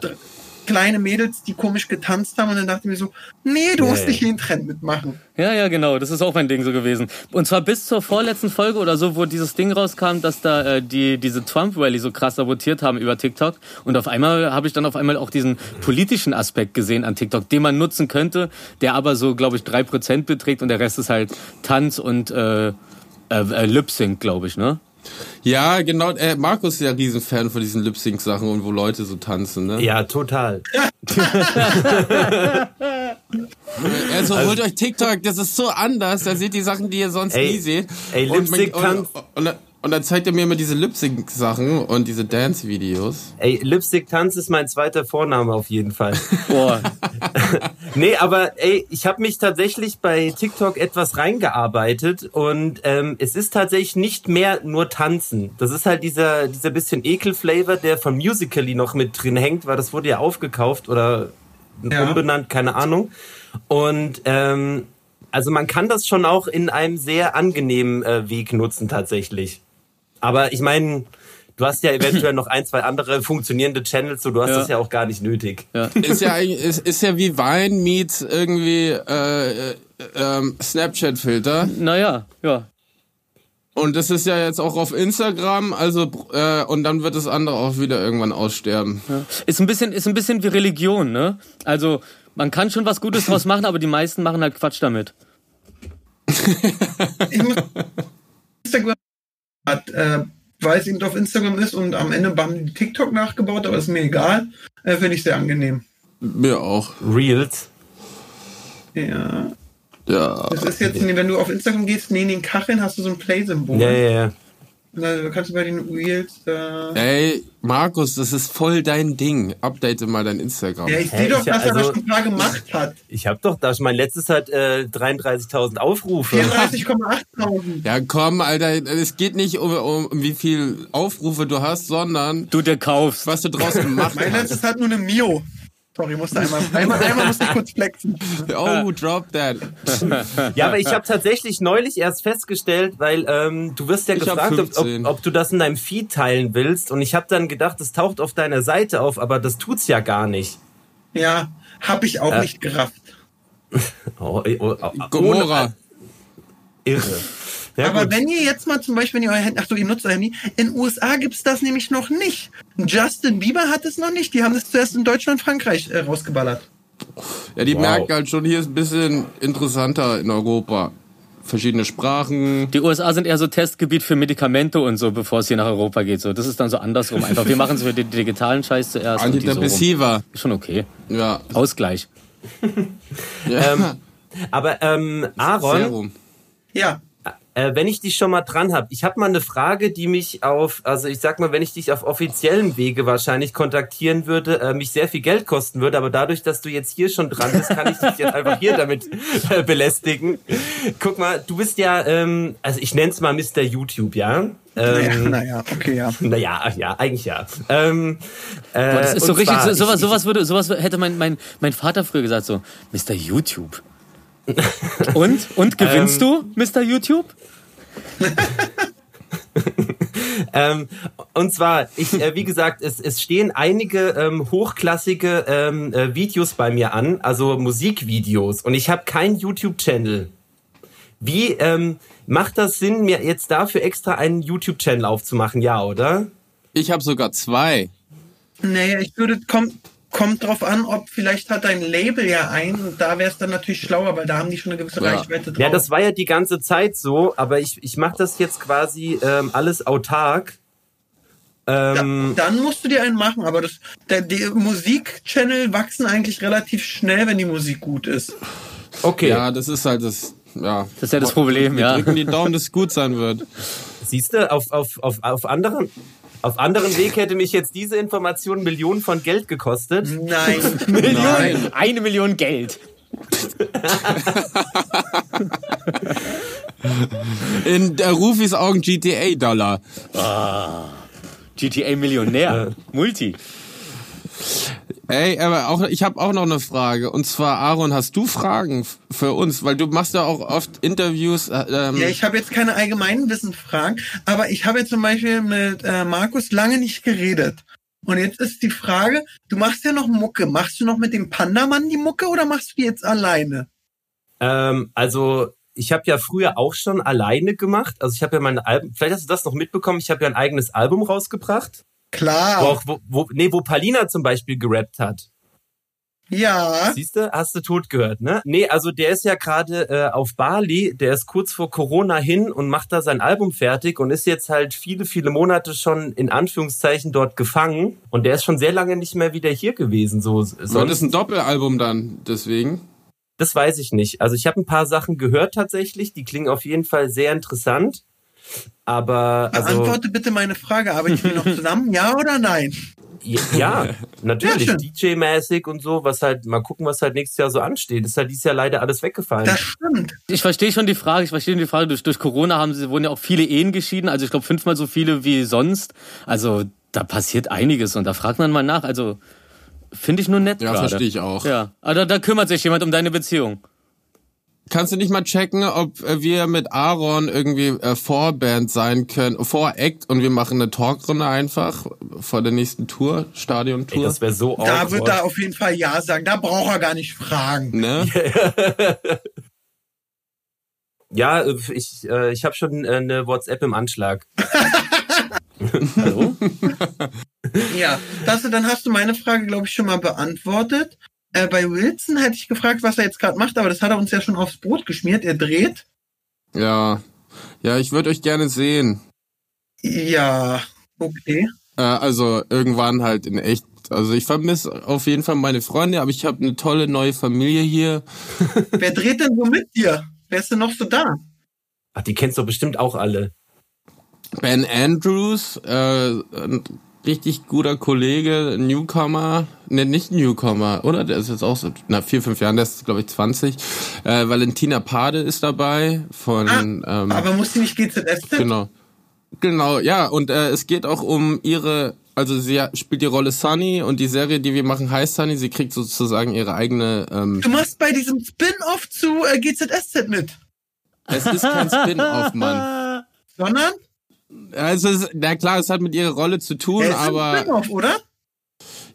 kleine Mädels, die komisch getanzt haben und dann dachte ich mir so, nee, du musst Nee. nicht jeden Trend mitmachen. Ja, ja, genau. Das ist auch mein Ding so gewesen. Und zwar bis zur vorletzten Folge oder so, wo dieses Ding rauskam, dass da äh, die diese Trump Rally so krass sabotiert haben über TikTok. Und auf einmal habe ich dann auf einmal auch diesen politischen Aspekt gesehen an TikTok, den man nutzen könnte, der aber so, glaube ich, drei Prozent beträgt und der Rest ist halt Tanz und äh, äh, äh, Lip Sync, glaube ich, ne? Ja, genau. Äh, Markus ist ja Riesenfan von diesen Lip-Sync-Sachen und wo Leute so tanzen, ne? Ja, total. (laughs) Also, holt euch TikTok, das ist so anders. Da seht ihr Sachen, die ihr sonst Ey, nie seht. ey, und, man- Lip-Sync kann- und, dann- zeigt er mir immer diese Lip-Sync-Sachen und diese Dance-Videos. Ey, Lipstick Tanz ist mein zweiter Vorname auf jeden Fall. (laughs) Boah. (laughs) Nee, aber ey, ich habe mich tatsächlich bei TikTok etwas reingearbeitet und ähm, es ist tatsächlich nicht mehr nur Tanzen. Das ist halt dieser, dieser bisschen Ekelflavor, der von Musical.ly noch mit drin hängt, weil das wurde ja aufgekauft oder Ja. umbenannt, keine Ahnung. Und ähm, also man kann das schon auch in einem sehr angenehmen äh, Weg nutzen tatsächlich. Aber ich meine, du hast ja eventuell noch ein, zwei andere funktionierende Channels, so du hast Ja. das ja auch gar nicht nötig. Ja. Ist ja ist, ist ja wie Vine meets irgendwie äh, äh, ähm, Snapchat-Filter. Naja, ja. Und das ist ja jetzt auch auf Instagram, also äh, und dann wird das andere auch wieder irgendwann aussterben. Ist ein bisschen, ist ein bisschen wie Religion, ne? Also, man kann schon was Gutes draus machen, aber die meisten machen halt Quatsch damit. (laughs) (laughs) Instagram hat, äh, weil es eben auf Instagram ist und am Ende haben die TikTok nachgebaut, aber ist mir egal. Äh, Finde ich sehr angenehm. Mir auch. Reels. Ja. Ja. Das ist jetzt, wenn du auf Instagram gehst, neben den Kacheln hast du so ein Play-Symbol. Ja, ja, ja. Und Da kannst du bei den Reels. Äh, Ey, Markus, das ist voll dein Ding. Update mal dein Instagram. ja, ich sehe doch, ich- dass er das also- schon mal gemacht hat. Ich habe doch, da mein letztes hat äh, 33.000 Aufrufe. 34,8.000. Ja, komm, Alter, es geht nicht um, um, um wie viel Aufrufe du hast, sondern Du dir kaufst. was du draus gemacht Mein hast. letztes hat nur eine Mio. Sorry, musste einmal, einmal, einmal musste ich kurz flexen. (laughs) Oh, drop that. (laughs) Ja, aber ich habe tatsächlich neulich erst festgestellt, weil ähm, du wirst ja Ich gefragt, ob, ob, 15. ob du das in deinem Feed teilen willst. Und ich habe dann gedacht, das taucht auf deiner Seite auf, aber das tut's ja gar nicht. Ja, hab ich auch nicht gerafft. (laughs) Oh, oh, oh, oh, Gomorra. Irre. Ja, Aber gut. wenn ihr jetzt mal zum Beispiel, wenn ihr euer Handy, ach so, ihr nutzt euer Handy, in USA gibt's das nämlich noch nicht. Justin Bieber hat es noch nicht. Die haben das zuerst in Deutschland, Frankreich äh, rausgeballert. Ja, die Wow. merken halt schon, hier ist ein bisschen interessanter in Europa. Verschiedene Sprachen. Die USA sind eher so Testgebiet für Medikamente und so, bevor es hier nach Europa geht. So, das ist dann so andersrum. Einfach, wir machen so den digitalen Scheiß zuerst. die so. Antidepressiva. Schon okay. Ja. Ausgleich. (laughs) ja. Ähm, aber ähm, Aaron, Serum. Ja, äh, wenn ich dich schon mal dran habe, ich habe mal eine Frage, die mich auf, also ich sag mal, wenn ich dich auf offiziellem Wege wahrscheinlich kontaktieren würde, äh, mich sehr viel Geld kosten würde, aber dadurch, dass du jetzt hier schon dran bist, kann ich dich jetzt einfach hier damit äh, belästigen. Guck mal, du bist ja, ähm, also ich nenn's mal Mr. YouTube, ja? Ähm, naja, okay, ja. Naja, ja, eigentlich ja. Ähm, äh, Boah, das ist so und richtig, zwar, so, sowas, ich- sowas würde, sowas hätte mein, mein, mein Vater früher gesagt, so, Mr. YouTube. (laughs) Und? Und gewinnst du, Mr. YouTube? (laughs) Ähm, und zwar, ich, äh, wie gesagt, es, es stehen einige ähm, hochklassige ähm, äh, Videos bei mir an, also Musikvideos. Und ich habe keinen YouTube-Channel. Wie ähm, macht das Sinn, mir jetzt dafür extra einen YouTube-Channel aufzumachen? Ja, oder? Ich habe sogar zwei. Naja, ich würde, kommt, kommt drauf an, ob vielleicht hat dein Label ja ein und da wäre es dann natürlich schlauer, weil da haben die schon eine gewisse Ja. Reichweite drauf. Ja, das war ja die ganze Zeit so, aber ich, ich mache das jetzt quasi ähm, alles autark. Ähm, Ja, dann musst du dir einen machen, aber das, der, die Musikchannel wachsen eigentlich relativ schnell, wenn die Musik gut ist. okay, Ja, das ist halt das. Ja. Das ist ja das Problem, Wir ja. drücken die Daumen, dass es gut sein wird. siehst du, auf, auf, auf, auf anderen... Auf anderen Weg hätte mich jetzt diese Information Millionen von Geld gekostet. Nein. (laughs) Nein. Eine Million Geld. In der Rufis Augen GTA-Dollar. GTA Millionär. Multi. Ey, aber auch ich habe auch noch eine Frage. Und zwar, Aaron, hast du Fragen für uns? Weil du machst ja auch oft Interviews. äh, Ähm, Ja, ich habe jetzt keine allgemeinen Wissensfragen, aber ich habe jetzt zum Beispiel mit äh, Markus lange nicht geredet. Und jetzt ist die Frage, du machst ja noch Mucke. Machst du noch mit dem Pandamann die Mucke oder machst du die jetzt alleine? Ähm, also ich habe ja früher auch schon alleine gemacht. Also ich habe ja mein Album, vielleicht hast du das noch mitbekommen, ich habe ja ein eigenes Album rausgebracht. Wo Klar. auch, wo, wo, nee, wo Palina zum Beispiel gerappt hat. Ja. Siehst du, hast du tot gehört, ne? Nee, also der ist ja gerade äh, auf Bali, der ist kurz vor Corona hin und macht da sein Album fertig und ist jetzt halt viele, viele Monate schon in Anführungszeichen dort gefangen. Und der ist schon sehr lange nicht mehr wieder hier gewesen. So, sonst, es ein Doppelalbum dann deswegen? Das weiß ich nicht. Also ich habe ein paar Sachen gehört tatsächlich, die klingen auf jeden Fall sehr interessant. Aber also Beantworte bitte meine Frage. Arbeiten wir noch (laughs) zusammen? Ja oder nein? ja, natürlich Ja, DJ-mäßig und so, was halt mal gucken, was halt nächstes Jahr so ansteht. Ist halt dieses Jahr leider alles weggefallen. Das stimmt. Ich verstehe schon die Frage, ich verstehe die Frage, durch, durch Corona haben sie, wurden ja auch viele Ehen geschieden, also ich glaube fünfmal so viele wie sonst. Also da passiert einiges und da fragt man mal nach. Also finde ich nur nett Ja, gerade. verstehe ich auch. Ja, aber da kümmert sich jemand um deine Beziehung. Kannst du nicht mal checken, ob äh, wir mit Aaron irgendwie äh, Vorband sein können, Voract und wir machen eine Talkrunde einfach vor der nächsten Tour, Ey, Stadiontour. das wäre so Da wird awkward. er auf jeden Fall Ja sagen. Da braucht er gar nicht fragen. ne? (laughs) Ja, ich, äh, ich habe schon äh, eine WhatsApp im Anschlag. (laughs) Hallo? Ja, das, dann hast du meine Frage, glaube ich, schon mal beantwortet. Äh, bei Wilson hätte ich gefragt, was er jetzt gerade macht, aber das hat er uns ja schon aufs Brot geschmiert. Er dreht. Ja. Ja, ich würde euch gerne sehen. Ja, okay. Äh, also irgendwann halt in echt. Also ich vermisse auf jeden Fall meine Freunde, aber ich habe eine tolle neue Familie hier. (laughs) Wer dreht denn so mit dir? Wer ist denn noch so da? Ach, die kennst du bestimmt auch alle. Ben Andrews, äh, richtig guter Kollege, Newcomer, ne, nicht Newcomer, oder? Der ist jetzt auch so, na, vier, fünf Jahren, der ist, glaube ich, 20. Äh, Valentina Pade ist dabei von, ähm, Aber muss die nicht GZSZ? genau. Genau, ja, und äh, es geht auch um ihre, also sie spielt die Rolle Sunny und die Serie, die wir machen, heißt Sunny. Sie kriegt sozusagen ihre eigene, ähm, Du machst bei diesem Spin-off zu äh, GZSZ mit, es ist kein Spin-off, Mann. sondern Also, es ist, na klar, es hat mit ihrer Rolle zu tun, es ist ein aber, oder?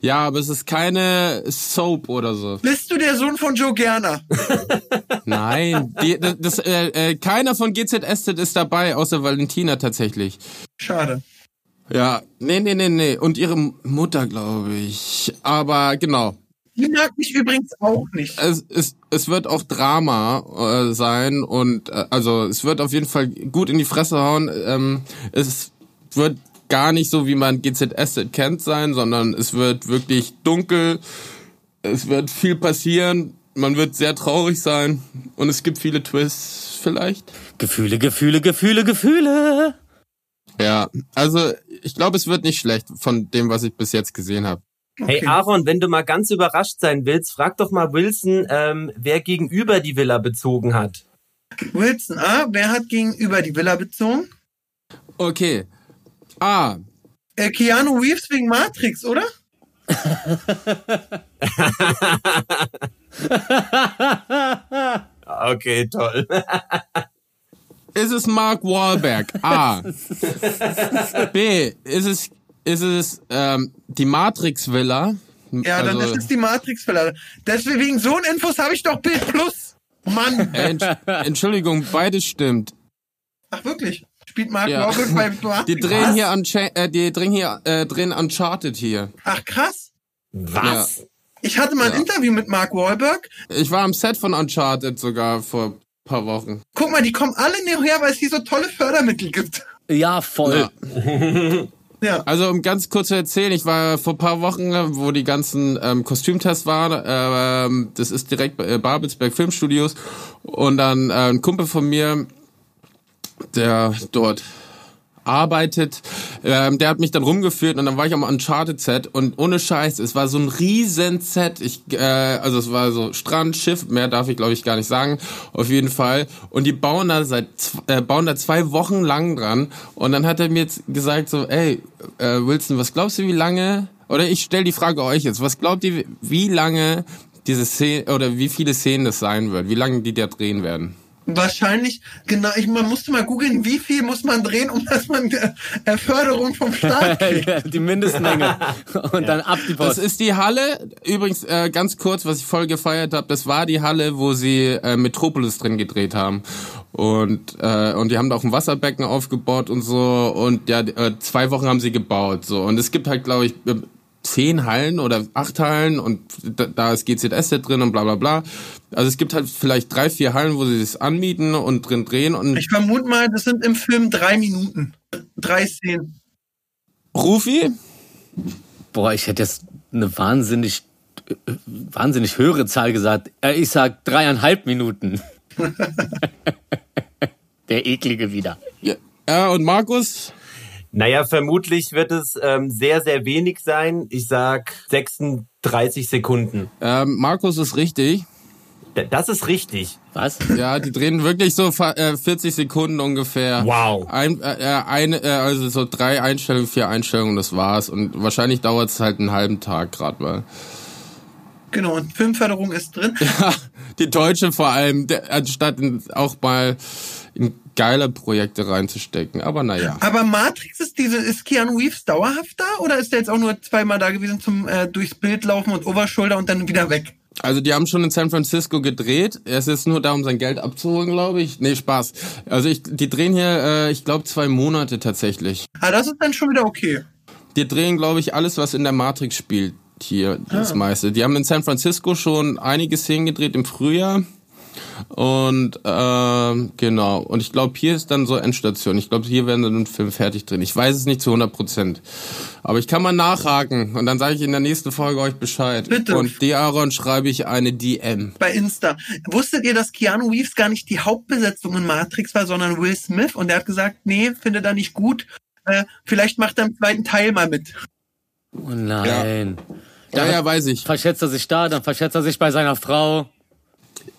ja, aber es ist keine Soap oder so. Bist du der Sohn von Joe Gerner? (laughs) Nein, die, das, das, äh, äh, keiner von GZSZ ist dabei, außer Valentina tatsächlich. Schade. Ja, nee, nee, nee, nee. Und ihre Mutter, glaube ich. Aber genau. Die mag mich übrigens auch nicht. Es, es, es wird auch Drama äh, sein und äh, also es wird auf jeden Fall gut in die Fresse hauen. Ähm, es wird gar nicht so, wie man GZSZ kennt sein, sondern es wird wirklich dunkel. Es wird viel passieren. Man wird sehr traurig sein und es gibt viele Twists vielleicht. Gefühle, Gefühle, Gefühle, Gefühle. Ja, also ich glaube, es wird nicht schlecht von dem, was ich bis jetzt gesehen habe. Hey Aaron, wenn du mal ganz überrascht sein willst, frag doch mal Wilson, ähm, wer gegenüber die Villa bezogen hat. Wilson, ah, wer hat gegenüber die Villa bezogen? Okay, A. Äh, Keanu Reeves wegen Matrix, oder? (laughs) okay, toll. Ist es Mark Wahlberg? A. (laughs) B. Ist es, ist es ähm, die Matrix-Villa? Ja, dann Also- das ist die Matrix-Villa. Deswegen, so ein Infos habe ich doch Bild Plus. Mann. (laughs) Äh, Entsch Entschuldigung, beides stimmt. Ach, wirklich? Spielt Mark Ja. Wahlberg bei (laughs) Matrix? Die drehen hier, Uncha äh, die drehen hier, äh, drehen Uncharted hier. Ach, krass. Was? Ich hatte mal ein Ja. Interview mit Mark Wahlberg. Ich war am Set von Uncharted sogar vor ein paar Wochen. Guck mal, die kommen alle näher, weil es hier so tolle Fördermittel gibt. Ja, voll. Ja. (laughs) Ja. Also um ganz kurz zu erzählen, ich war vor paar Wochen, äh, wo die ganzen ähm, Kostümtests waren. ähm, das ist direkt bei äh, Babelsberg Filmstudios. Und dann äh, ein Kumpel von mir, der dort arbeitet, ähm, der hat mich dann rumgeführt und dann war ich am Uncharted Set und ohne Scheiß, es war so ein riesen Set. Ich, äh, also es war so Strand, Schiff, mehr darf ich glaube ich gar nicht sagen, auf jeden Fall. Und die bauen da seit äh, bauen da zwei Wochen lang dran und dann hat er mir jetzt gesagt so, ey äh, Wilson, was glaubst du, wie lange? Oder ich stell die Frage euch jetzt, was glaubt ihr, wie lange diese Szene oder wie viele Szenen das sein wird, wie lange die da drehen werden? Wahrscheinlich, genau, ich, man musste mal googeln, wie viel muss man drehen, um dass man äh, Förderung vom Staat (laughs) kriegt. die Mindestmenge. (laughs) Und dann ab die Das Post. ist die Halle, übrigens äh, ganz kurz, was ich voll gefeiert habe, das war die Halle, wo sie äh, Metropolis drin gedreht haben. Und, äh, und die haben da auch ein Wasserbecken aufgebaut und so. Und ja, äh, zwei Wochen haben sie gebaut. so Und es gibt halt, glaube ich, äh, zehn Hallen oder acht Hallen und da, ist GZS drin und bla bla bla. Also es gibt halt vielleicht drei, vier Hallen, wo sie das anmieten und drin drehen. Und Ich vermute mal, das sind im Film drei Minuten. Drei Szenen. Rufi? Boah, ich hätte jetzt eine wahnsinnig, äh, wahnsinnig höhere Zahl gesagt. Äh, Ich sag dreieinhalb Minuten. (laughs) Der eklige wieder. Ja, ja und Markus? Naja, vermutlich wird es ähm, sehr, sehr wenig sein. Ich sag 36 Sekunden. Ähm, Markus ist richtig. D- Das ist richtig. Was? Ja, die drehen wirklich so äh, 40 Sekunden ungefähr. Wow. Ein, äh, äh, eine, äh, also so drei Einstellungen, vier Einstellungen, das war's. Und wahrscheinlich dauert es halt einen halben Tag gerade mal. Genau, und Filmförderung ist drin. (laughs) Die Deutsche vor allem, der, anstatt auch mal in geile Projekte reinzustecken. Aber naja. Aber Matrix ist diese, ist Keanu Reeves dauerhaft da oder ist der jetzt auch nur zweimal da gewesen zum äh, durchs Bild laufen und Overshoulder und dann wieder weg? Also die haben schon in San Francisco gedreht. Es ist nur da, um sein Geld abzuholen, glaube ich. Nee, Spaß. Also ich, die drehen hier, äh, ich glaube, zwei Monate tatsächlich. Ah, das ist dann schon wieder okay. Die drehen, glaube ich, alles, was in der Matrix spielt. Hier, das meiste. Die haben in San Francisco schon einige Szenen gedreht im Frühjahr. Und ähm, genau. Und ich glaube, hier ist dann so Endstation. Ich glaube, hier werden dann ein Film fertig drin. Ich weiß es nicht zu 100 Prozent. Aber ich kann mal nachhaken und dann sage ich in der nächsten Folge euch Bescheid. Bitte. Und die Aaron schreibe ich eine DM. Bei Insta. Wusstet ihr, dass Keanu Reeves gar nicht die Hauptbesetzung in Matrix war, sondern Will Smith? Und der hat gesagt, nee, finde da nicht gut. Äh, vielleicht macht er im zweiten Teil mal mit. Oh nein. Ja, ja, weiß ich. Verschätzt er sich da, dann verschätzt er sich bei seiner Frau.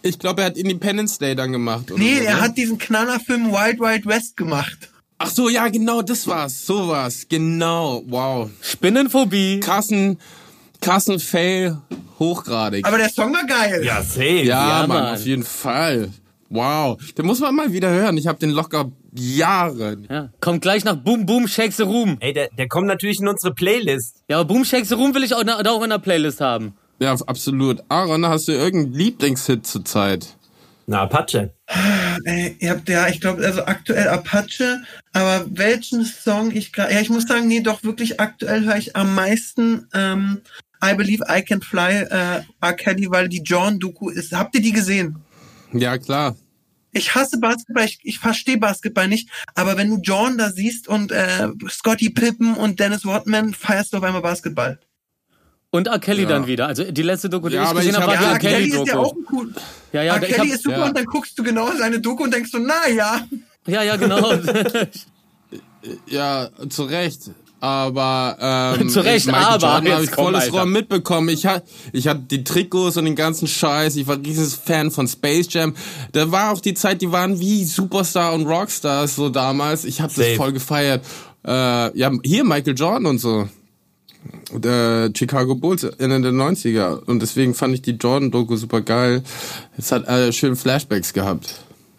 Ich glaube, er hat Independence Day dann gemacht. Oder Nee, so, er ne? hat diesen Knallerfilm Wild Wild West gemacht. Ach so, ja, genau, das war's. So war's. Genau. Wow. Spinnenphobie. Kassen, Kassenfail hochgradig. Aber der Song war geil. Ja, safe. ja, ja, Mann, Mann. auf jeden Fall. Wow. Den muss man mal wieder hören. Ich habe den locker Jahre. Ja. Kommt gleich nach Boom Boom Shake the Room. Ey, der, der kommt natürlich in unsere Playlist. Ja, aber Boom Shake the Room will ich auch, na- auch in der Playlist haben. Ja, absolut. Aaron, hast du irgendeinen Lieblingshit zurzeit? Na, Apache. Ey, ihr habt ja, ich glaube, also aktuell Apache, aber welchen Song ich gerade, ja, ich muss sagen, nee, doch wirklich aktuell höre ich am meisten ähm, I Believe I Can Fly, äh, R. Kelly, weil die John-Doku ist. Habt ihr die gesehen? Ja, klar. Ich hasse Basketball, ich, ich verstehe Basketball nicht, aber wenn du John da siehst und äh, Scotty Pippen und Dennis Rodman, feierst du auf einmal Basketball. Und R. Kelly Ja. dann wieder. Also die letzte Doku, die Ja, ich gesehen habe, war hab- die Ja, R. R. Kelly ist ja Kelly-Doku. auch ein cool. Ja, ja, R. Kelly hab, ist super ja. und dann guckst du genau seine Doku und denkst so, na ja. ja, ja, genau. (laughs) Ja, zu Recht. Aber ähm, Zu Recht, Michael aber, Jordan habe ich komm, volles Alter. Rohr mitbekommen. Ich hatte ich hatte die Trikots und den ganzen Scheiß. Ich war ein riesiges Fan von Space Jam. Da war auch die Zeit, die waren wie Superstar und Rockstars so damals. Ich habe das voll gefeiert. Äh, ja, hier Michael Jordan und so. Der Chicago Bulls in den 90er. Und deswegen fand ich die Jordan-Doku super geil. Es hat äh, schön Flashbacks gehabt.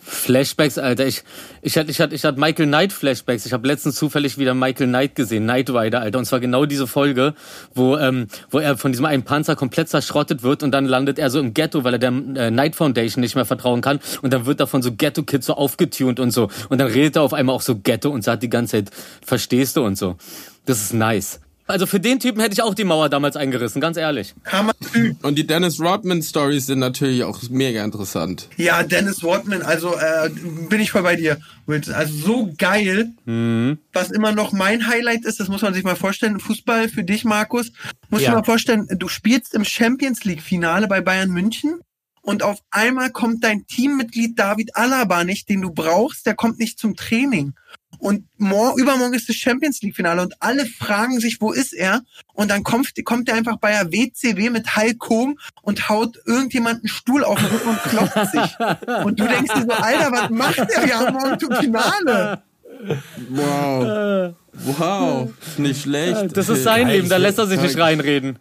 Flashbacks, Alter. Ich, ich hatte, ich hatte, ich hatte Michael Knight Flashbacks. Ich habe letztens zufällig wieder Michael Knight gesehen, Knight Rider, Alter. Und zwar genau diese Folge, wo, ähm, wo er von diesem einen Panzer komplett zerschrottet wird und dann landet er so im Ghetto, weil er der äh, Knight Foundation nicht mehr vertrauen kann. Und dann wird er von so Ghetto Kids so aufgetunt und so. Und dann redet er auf einmal auch so Ghetto und sagt die ganze Zeit, verstehst du und so. Das ist nice. Also für den Typen hätte ich auch die Mauer damals eingerissen, ganz ehrlich. Hammer Typ. Und die Dennis Rodman Stories sind natürlich auch mega interessant. Ja, Dennis Rodman, also äh, bin ich voll bei dir. Also so geil. Mhm. Was immer noch mein Highlight ist, das muss man sich mal vorstellen. Fußball für dich, Markus. Muss ja. dir mal vorstellen, du spielst im Champions League Finale bei Bayern München und auf einmal kommt dein Teammitglied David Alaba nicht, den du brauchst, der kommt nicht zum Training. Und morgen, übermorgen ist das Champions League Finale und alle fragen sich, wo ist er? Und dann kommt, kommt er einfach bei der WCW mit Hogan und haut irgendjemanden Stuhl auf den Rücken und klopft sich. Und du denkst dir so, Alter, was macht der? Wir haben morgen zum Finale. Wow. Wow. Nicht schlecht. Das ist sein Leben, da lässt er sich nicht reinreden.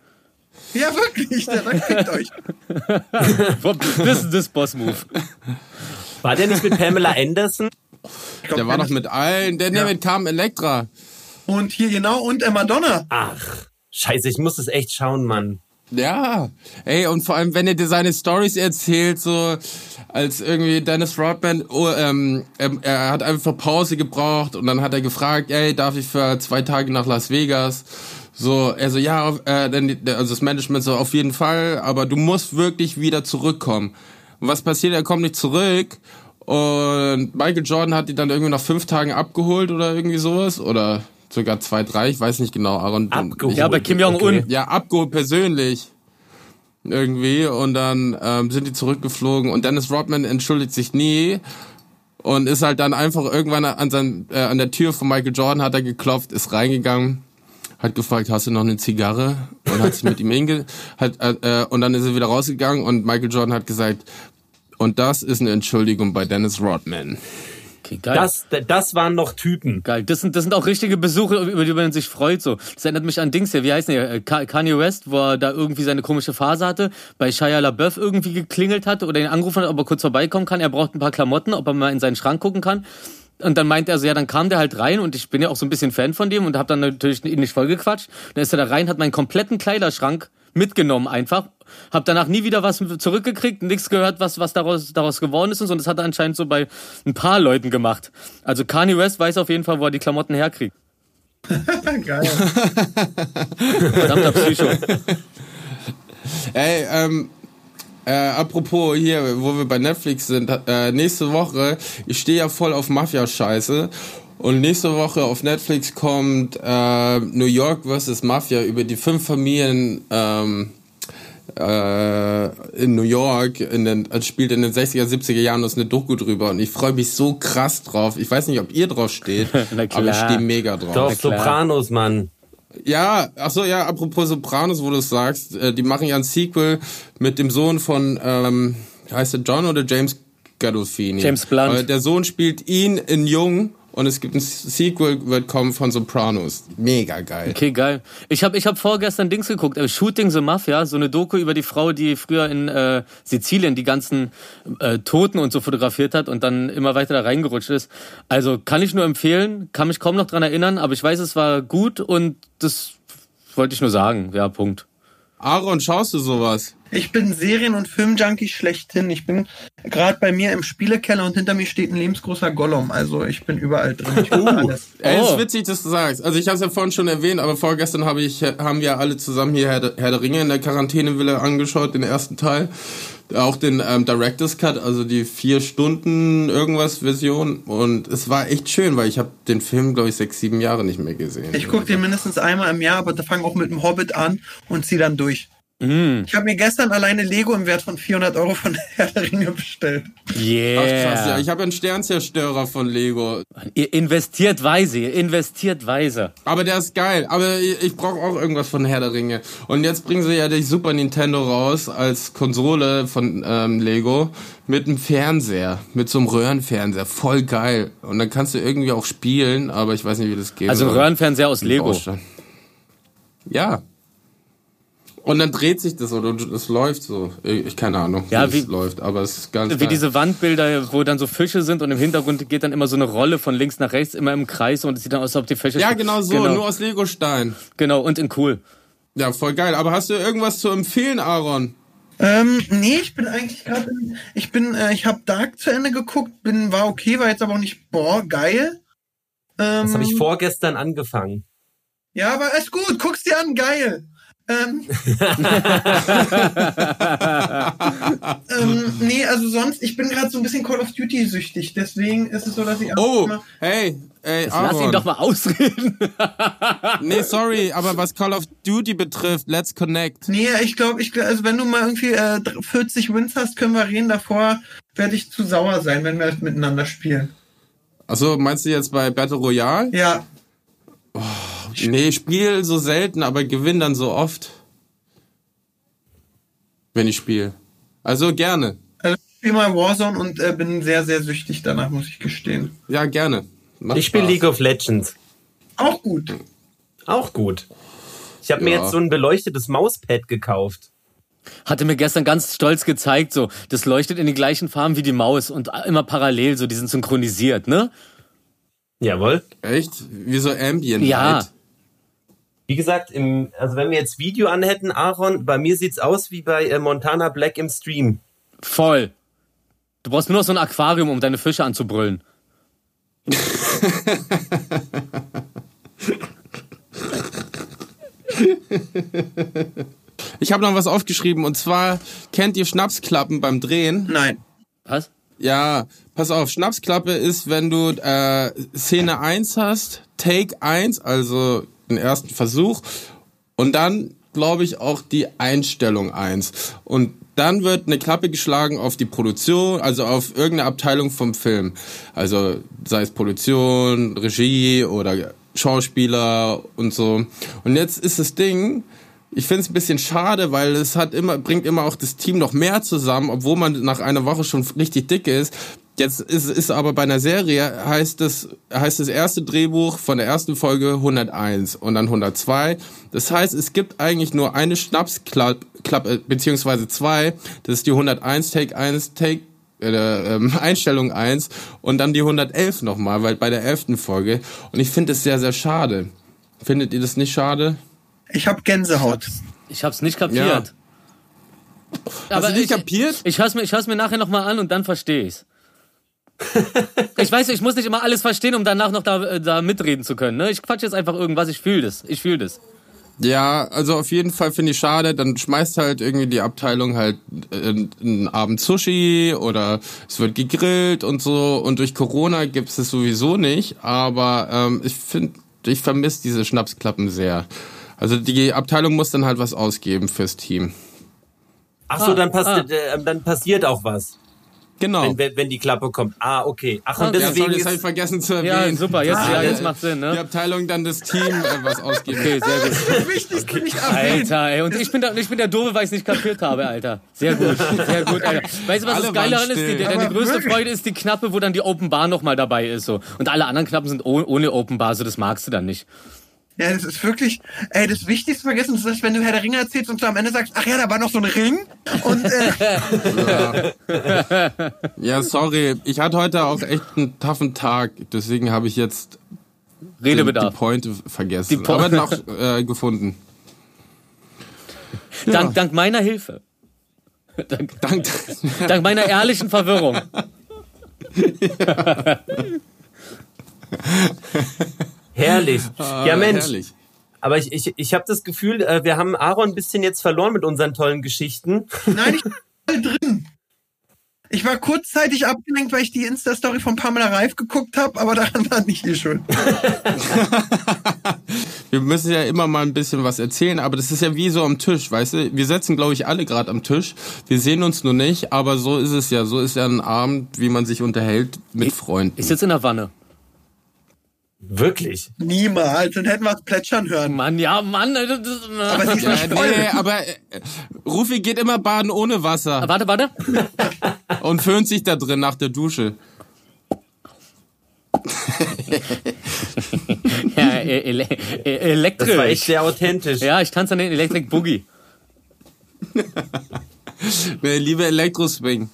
Ja, wirklich, der fickt euch. (laughs) das ist das Boss-Move. War der nicht mit Pamela Anderson? Glaub, der war doch mit allen. Der ja. mit kam Elektra. Und hier genau und äh, Madonna. Ach, scheiße, ich muss es echt schauen, Mann. Ja, ey, und vor allem, wenn er dir seine Stories erzählt, so als irgendwie Dennis Rodman, oh, ähm, er, er, hat einfach Pause gebraucht und dann hat er gefragt, ey, darf ich für zwei Tage nach Las Vegas? So, also ja, äh, also das Management so auf jeden Fall, aber du musst wirklich wieder zurückkommen. Und was passiert? Er kommt nicht zurück und Michael Jordan hat die dann irgendwie nach fünf Tagen abgeholt oder irgendwie sowas. Oder sogar zwei, drei, ich weiß nicht genau. Aaron, abgeholt. ja, bei Kim Jong-un. Okay. Ja, abgeholt persönlich. Irgendwie. Und dann ähm, sind die zurückgeflogen. Und Dennis Rodman entschuldigt sich nie. Und ist halt dann einfach irgendwann an, sein, äh, an der Tür von Michael Jordan hat er geklopft, ist reingegangen, hat gefragt, hast du noch eine Zigarre? Und hat sich mit ihm hinge... Hat, äh, und dann ist er wieder rausgegangen und Michael Jordan hat gesagt, und das ist eine Entschuldigung bei Dennis Rodman. Okay, geil. Das, das waren noch Typen. Geil. Das sind, das sind auch richtige Besuche, über die man sich freut. So. Das erinnert mich an Dings hier. Wie heißt der? Äh, Kanye West, wo er da irgendwie seine komische Phase hatte, bei Shia LaBeouf irgendwie geklingelt hatte oder ihn angerufen hat, ob er kurz vorbeikommen kann. Er braucht ein paar Klamotten, ob er mal in seinen Schrank gucken kann. Und dann meinte er so, ja, dann kam der halt rein und ich bin ja auch so ein bisschen Fan von dem und habe dann natürlich ihn nicht vollgequatscht. Dann ist er da rein, hat meinen kompletten Kleiderschrank mitgenommen einfach. Hab danach nie wieder was zurückgekriegt, nichts gehört, was, was daraus, daraus geworden ist und so. Und das hat er anscheinend so bei ein paar Leuten gemacht. Also Kanye West weiß auf jeden Fall, wo er die Klamotten herkriegt. (laughs) Geil. Verdammter Psycho. (laughs) Ey, ähm, äh, apropos hier, wo wir bei Netflix sind, äh, nächste Woche, ich stehe ja voll auf Mafia-Scheiße und nächste Woche auf Netflix kommt äh, New York vs. Mafia über die fünf Familien ähm, äh, in New York, in den, spielt in den 60er, 70er Jahren ist eine Doku drüber und ich freue mich so krass drauf. Ich weiß nicht, ob ihr drauf steht, (laughs) aber ich stehe mega drauf. Doch, Sopranos, Mann. Ja, ach so, ja, apropos Sopranos, wo du es sagst, äh, die machen ja ein Sequel mit dem Sohn von, ähm, heißt der John oder James Gandolfini? James Blunt. Der Sohn spielt ihn in Jung und es gibt ein Sequel, wird kommen von Sopranos. Mega geil. Okay, geil. Ich habe ich hab vorgestern Dings geguckt, äh, Shooting the Mafia, so eine Doku über die Frau, die früher in äh, Sizilien die ganzen äh, Toten und so fotografiert hat und dann immer weiter da reingerutscht ist. Also kann ich nur empfehlen, kann mich kaum noch dran erinnern, aber ich weiß, es war gut und das wollte ich nur sagen. Ja, Punkt. Aaron, schaust du sowas? Ich bin Serien- und Filmjunkie schlechthin. Ich bin gerade bei mir im Spielekeller und hinter mir steht ein lebensgroßer Gollum. Also ich bin überall drin. Ich alles. Ey, ist oh. witzig, dass du sagst. Also ich habe es ja vorhin schon erwähnt, aber vorgestern habe ich, haben wir alle zusammen hier Herr, Herr der Ringe in der Quarantänevilla angeschaut, den ersten Teil. Auch den ähm, Director's Cut, also die vier Stunden irgendwas Version. Und es war echt schön, weil ich habe den Film, glaube ich, sechs, sieben Jahre nicht mehr gesehen. Ich gucke den mindestens einmal im Jahr, aber da fange auch mit dem Hobbit an und zieh dann durch. Mm. Ich habe mir gestern alleine Lego im Wert von 400 Euro von Herr der Ringe bestellt. Yeah. Ach krass, ja. Ich habe einen Sternzerstörer von Lego. Ihr investiert weise, ihr investiert weise. Aber der ist geil. Aber ich brauche auch irgendwas von Herr der Ringe. Und jetzt bringen sie ja die Super Nintendo raus als Konsole von ähm, Lego mit einem Fernseher, mit so einem Röhrenfernseher. Voll geil. Und dann kannst du irgendwie auch spielen, aber ich weiß nicht, wie das geht. Also ein Röhrenfernseher aus Lego. Ja. Und dann dreht sich das oder es läuft so. Ich keine Ahnung, ja, wie es läuft, aber es ist ganz Wie geil. diese Wandbilder, wo dann so Fische sind und im Hintergrund geht dann immer so eine Rolle von links nach rechts, immer im Kreis und es sieht dann aus, als ob die Fische... Ja, genau so, genau. nur aus Legostein. Genau, und in cool. Ja, voll geil. Aber hast du irgendwas zu empfehlen, Aaron? Ähm, nee, ich bin eigentlich gerade, ich bin, äh, ich habe Dark zu Ende geguckt, bin, war okay, war jetzt aber auch nicht, boah, geil. Ähm, das habe ich vorgestern angefangen. Ja, aber ist gut, guck's dir an, geil. Ähm, (laughs) ähm, nee, also sonst, ich bin gerade so ein bisschen Call of Duty süchtig, deswegen ist es so, dass ich Oh, hey, ey, Lass ihn doch mal ausreden. (laughs) nee, sorry, aber was Call of Duty betrifft, let's connect. Nee, ich glaube, ich, also wenn du mal irgendwie äh, 40 Wins hast, können wir reden. Davor werde ich zu sauer sein, wenn wir miteinander spielen. Also meinst du jetzt bei Battle Royale? Ja. Oh. Nee, spiel so selten, aber gewinn dann so oft. Wenn ich spiele. Also gerne. Also ich spiele mal Warzone und äh, bin sehr, sehr süchtig danach, muss ich gestehen. Ja, gerne. Macht ich spiele League of Legends. Auch gut. Auch gut. Ich habe ja. mir jetzt so ein beleuchtetes Mauspad gekauft. Hatte mir gestern ganz stolz gezeigt, so, das leuchtet in die gleichen Farben wie die Maus und immer parallel, so, die sind synchronisiert, ne? Jawohl. Echt? Wie so Ambient. Ja. Light. Wie gesagt, im, also wenn wir jetzt Video anhätten, Aaron, bei mir sieht's aus wie bei äh, Montana Black im Stream. Voll. Du brauchst nur noch so ein Aquarium, um deine Fische anzubrüllen. (laughs) ich habe noch was aufgeschrieben und zwar kennt ihr Schnapsklappen beim Drehen? Nein. Was? Ja, pass auf, Schnapsklappe ist, wenn du äh, Szene 1 hast, Take 1, also den ersten Versuch und dann glaube ich auch die Einstellung eins und dann wird eine Klappe geschlagen auf die Produktion, also auf irgendeine Abteilung vom Film. Also sei es Produktion, Regie oder Schauspieler und so. Und jetzt ist das Ding, ich finde es ein bisschen schade, weil es hat immer, bringt immer auch das Team noch mehr zusammen, obwohl man nach einer Woche schon richtig dick ist. Jetzt ist, ist aber bei einer Serie heißt es heißt das erste Drehbuch von der ersten Folge 101 und dann 102. Das heißt, es gibt eigentlich nur eine Schnapsklappe äh, beziehungsweise zwei. Das ist die 101 Take 1 Take äh, ähm, (laughs) Einstellung 1 und dann die 111 nochmal, weil bei der elften Folge. Und ich finde es sehr, sehr schade. Findet ihr das nicht schade? Ich habe Gänsehaut. Ich hab's nicht kapiert. Ja. Aber Hast du nicht ich, kapiert? Ich hör's mir, ich hör's mir nachher nochmal an und dann verstehe ich's. (laughs) ich weiß, ich muss nicht immer alles verstehen, um danach noch da, äh, da mitreden zu können. Ne? Ich quatsch jetzt einfach irgendwas, ich fühle das. Ich fühle das. Ja, also auf jeden Fall finde ich schade, dann schmeißt halt irgendwie die Abteilung halt äh, einen Abend Sushi oder es wird gegrillt und so und durch Corona gibt es das sowieso nicht, aber ähm, ich finde, ich vermisse diese Schnapsklappen sehr. Also die Abteilung muss dann halt was ausgeben fürs Team. Ach so, ah, dann, pass ah. äh, dann passiert auch was. Genau. Wenn, wenn die Klappe kommt. Ah, okay. Ach, und deswegen. Ja, sorry, das habe ich vergessen zu erwähnen. Ja, super, jetzt, ah, ja, jetzt macht Sinn, ne? Die Abteilung dann das Team äh, was ausgeben. Okay, sehr gut. Das Wichtigste okay. nicht erwähnen. Alter, ey, und ich bin, der, ich bin der Doofe, weil ich es nicht kapiert habe, Alter. Sehr gut, sehr gut, Alter. Weißt du, was alle das Geile daran ist? Die, die, die größte wirklich? Freude ist die Knappe, wo dann die Open Bar nochmal dabei ist, so. Und alle anderen Knappen sind ohne Open Bar, so das magst du dann nicht. Ja, das ist wirklich, ey, das Wichtigste vergessen, ist, dass wenn du Herr der Ringe erzählst und du am Ende sagst, ach ja, da war noch so ein Ring und äh ja. (laughs) ja, sorry, ich hatte heute auch echt einen taffen Tag, deswegen habe ich jetzt Redebedarf. Die, die Pointe vergessen, die po aber noch äh, gefunden. Ja. (laughs) Dank, dank meiner Hilfe. Dank, (laughs) dank, dank meiner ehrlichen Verwirrung. Ja. Herrlich. (laughs) Ah, ja, Mensch. Herrlich. Aber ich, ich, ich habe das Gefühl, äh, wir haben Aaron ein bisschen jetzt verloren mit unseren tollen Geschichten. Nein, ich (laughs) bin voll drin. Ich war kurzzeitig abgelenkt, weil ich die Insta-Story von Pamela Reif geguckt habe, aber daran war nicht ihr schuld. (laughs) Wir müssen ja immer mal ein bisschen was erzählen, aber das ist ja wie so am Tisch, weißt du? Wir sitzen, glaube ich, alle gerade am Tisch. Wir sehen uns nur nicht, aber so ist es ja. So ist ja ein Abend, wie man sich unterhält mit Freunden. Ich sitze in der Wanne. Wirklich? Niemals. Dann hätten wir es plätschern hören. Mann, ja, Mann. Das, Aber sie ist Ja, nicht voll. nee, aber äh, Rufi geht immer baden ohne Wasser warte, warte. (laughs) und föhnt sich da drin nach der Dusche. (laughs) Ja, e ele e Das war echt elektrisch. sehr authentisch. Ja, ich tanze an den Electric Boogie. (laughs) Liebe Elektroswing.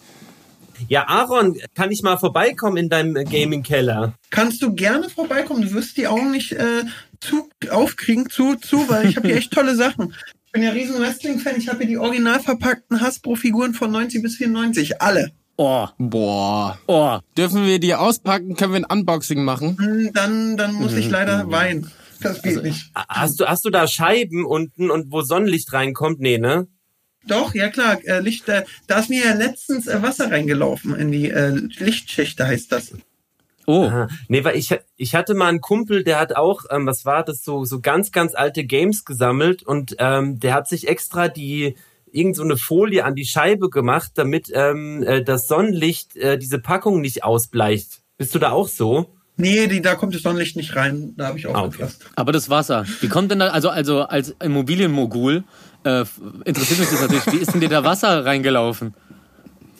Ja, Aaron, kann ich mal vorbeikommen in deinem äh, Gaming-Keller? Kannst du gerne vorbeikommen. Du wirst die Augen nicht äh, zu aufkriegen, zu, zu, weil ich habe hier echt tolle Sachen. Ich bin ja riesen Wrestling-Fan. Ich habe hier die original verpackten Hasbro-Figuren von 90 bis 94. Alle. Oh, Boah. oh. Dürfen wir die auspacken? Können wir ein Unboxing machen? Hm, Dann, dann muss ich leider weinen. Das geht nicht. Hast du, hast du da Scheiben unten und wo Sonnenlicht reinkommt? Nee, ne? Doch, ja klar. Äh, Licht, äh, da ist mir ja letztens äh, Wasser reingelaufen in die äh, Lichtschächte, heißt das. Oh. Ah, nee, weil ich, ich hatte mal einen Kumpel, der hat auch, ähm, was war das, so, so ganz, ganz alte Games gesammelt und ähm, der hat sich extra die irgend so eine Folie an die Scheibe gemacht, damit ähm, äh, das Sonnenlicht äh, diese Packung nicht ausbleicht. Bist du da auch so? Nee, die, da kommt das Sonnenlicht nicht rein. Da habe ich Ah, okay. Aber das Wasser, wie kommt denn da, also, also als Immobilienmogul, äh, interessiert mich das natürlich, wie ist denn dir da Wasser reingelaufen?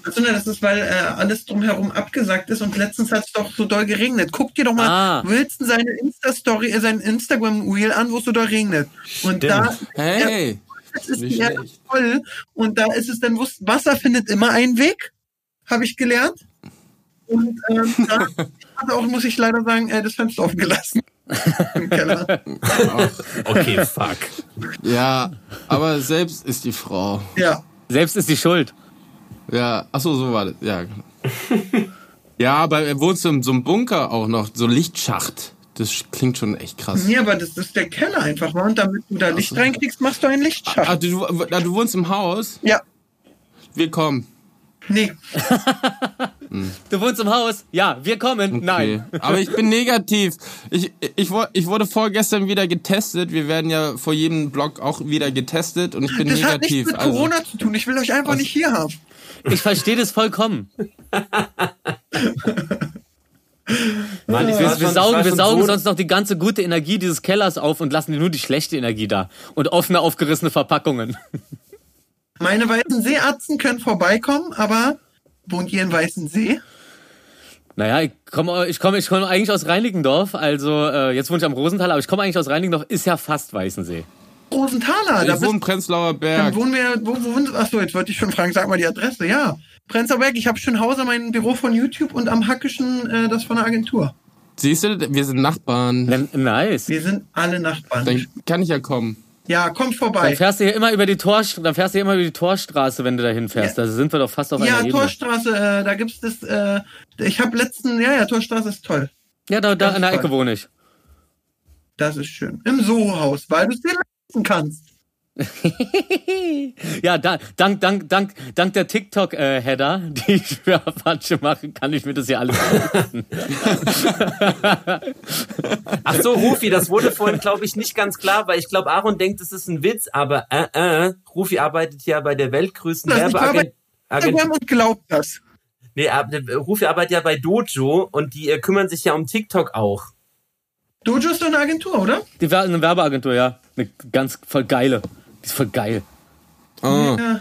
Also, ne, das ist, weil äh, alles drumherum abgesagt ist und letztens hat es doch so doll geregnet. Guck dir doch mal Ah. Wilson seine Insta-Story, äh, sein Instagram-Reel an, wo es so doll regnet. Und Stimmt. da Hey. jetzt ist nicht die Erde voll und da ist es dann, wusst- Wasser findet immer einen Weg, habe ich gelernt. Und ähm, da (laughs) hat auch, muss ich leider sagen, äh, das Fenster offen gelassen. (laughs) Im Keller. Okay, fuck. Ja, aber selbst ist die Frau. Ja. Selbst ist die Schuld. Ja, ach so, so war das. Ja. Ja, aber er wohnt so in so einem Bunker auch noch, so Lichtschacht. Das klingt schon echt krass. Nee, aber das ist der Keller einfach. Und damit du da Licht reinkriegst, machst du einen Lichtschacht. Ach, du, du, du wohnst im Haus? Ja. Willkommen. Nee. (laughs) Du wohnst im Haus? Ja, wir kommen. Okay. Nein. Aber ich bin negativ. Ich, ich, ich wurde vorgestern wieder getestet. Wir werden ja vor jedem Blog auch wieder getestet und ich bin Das hat nichts negativ. mit also, Corona zu tun. Ich will euch einfach nicht hier haben. Ich verstehe das vollkommen. (laughs) Mann, ich Wir, wir schon- saugen, wir saugen so, sonst noch die ganze gute Energie dieses Kellers auf und lassen nur die schlechte Energie da. Und offene, aufgerissene Verpackungen. Meine weißen Seearzten können vorbeikommen, aber wohnt ihr in Weißensee? Naja, ich komme ich komm, ich komm eigentlich aus Reinickendorf. Also, äh, jetzt wohne ich am Rosenthal, aber ich komme eigentlich aus Reinickendorf. Ist ja fast Weißensee. Rosenthaler, da Ich wohne in bist, Prenzlauer dann Berg. wohnen wir, wo, wo wohnen, achso, jetzt wollte ich schon fragen, sag mal die Adresse, ja. Prenzlauer Berg, ich habe Schönhauser mein Büro von YouTube und am Hackischen äh, das von der Agentur. Siehst du, wir sind Nachbarn. Nice. Wir sind alle Nachbarn. Dann kann ich ja kommen. Ja, Dann vorbei. fährst du hier immer über die Torst dann fährst du hier immer über die Torstraße, wenn du da hinfährst. Ja. Da sind wir doch fast auf Ja, einer Ebene. Torstraße, äh, da gibt's das, äh, ich habe letzten, ja, ja, Torstraße ist toll. Ja, da, da an der toll. Ecke wohne ich. Das ist schön. Im Soho-Haus, weil du es dir leisten kannst. Ja, da, dank, dank, dank, dank der TikTok-Header, (laughs) die ich für Apache mache, kann ich mir das hier alles leisten. Ach so, Rufi, das wurde vorhin, glaube ich, nicht ganz klar, weil ich glaube, Aaron denkt, es ist ein Witz, aber äh, äh, Rufi arbeitet ja bei der weltgrößten Das Werbeagentur. Instagram und glaubt das. Nee, ab- Rufi arbeitet ja bei Dojo und die äh, kümmern sich ja um TikTok auch. Dojo ist doch eine Agentur, oder? Die war eine Werbeagentur, ja. Eine ganz voll geile. Die ist voll geil. Ah. Ja.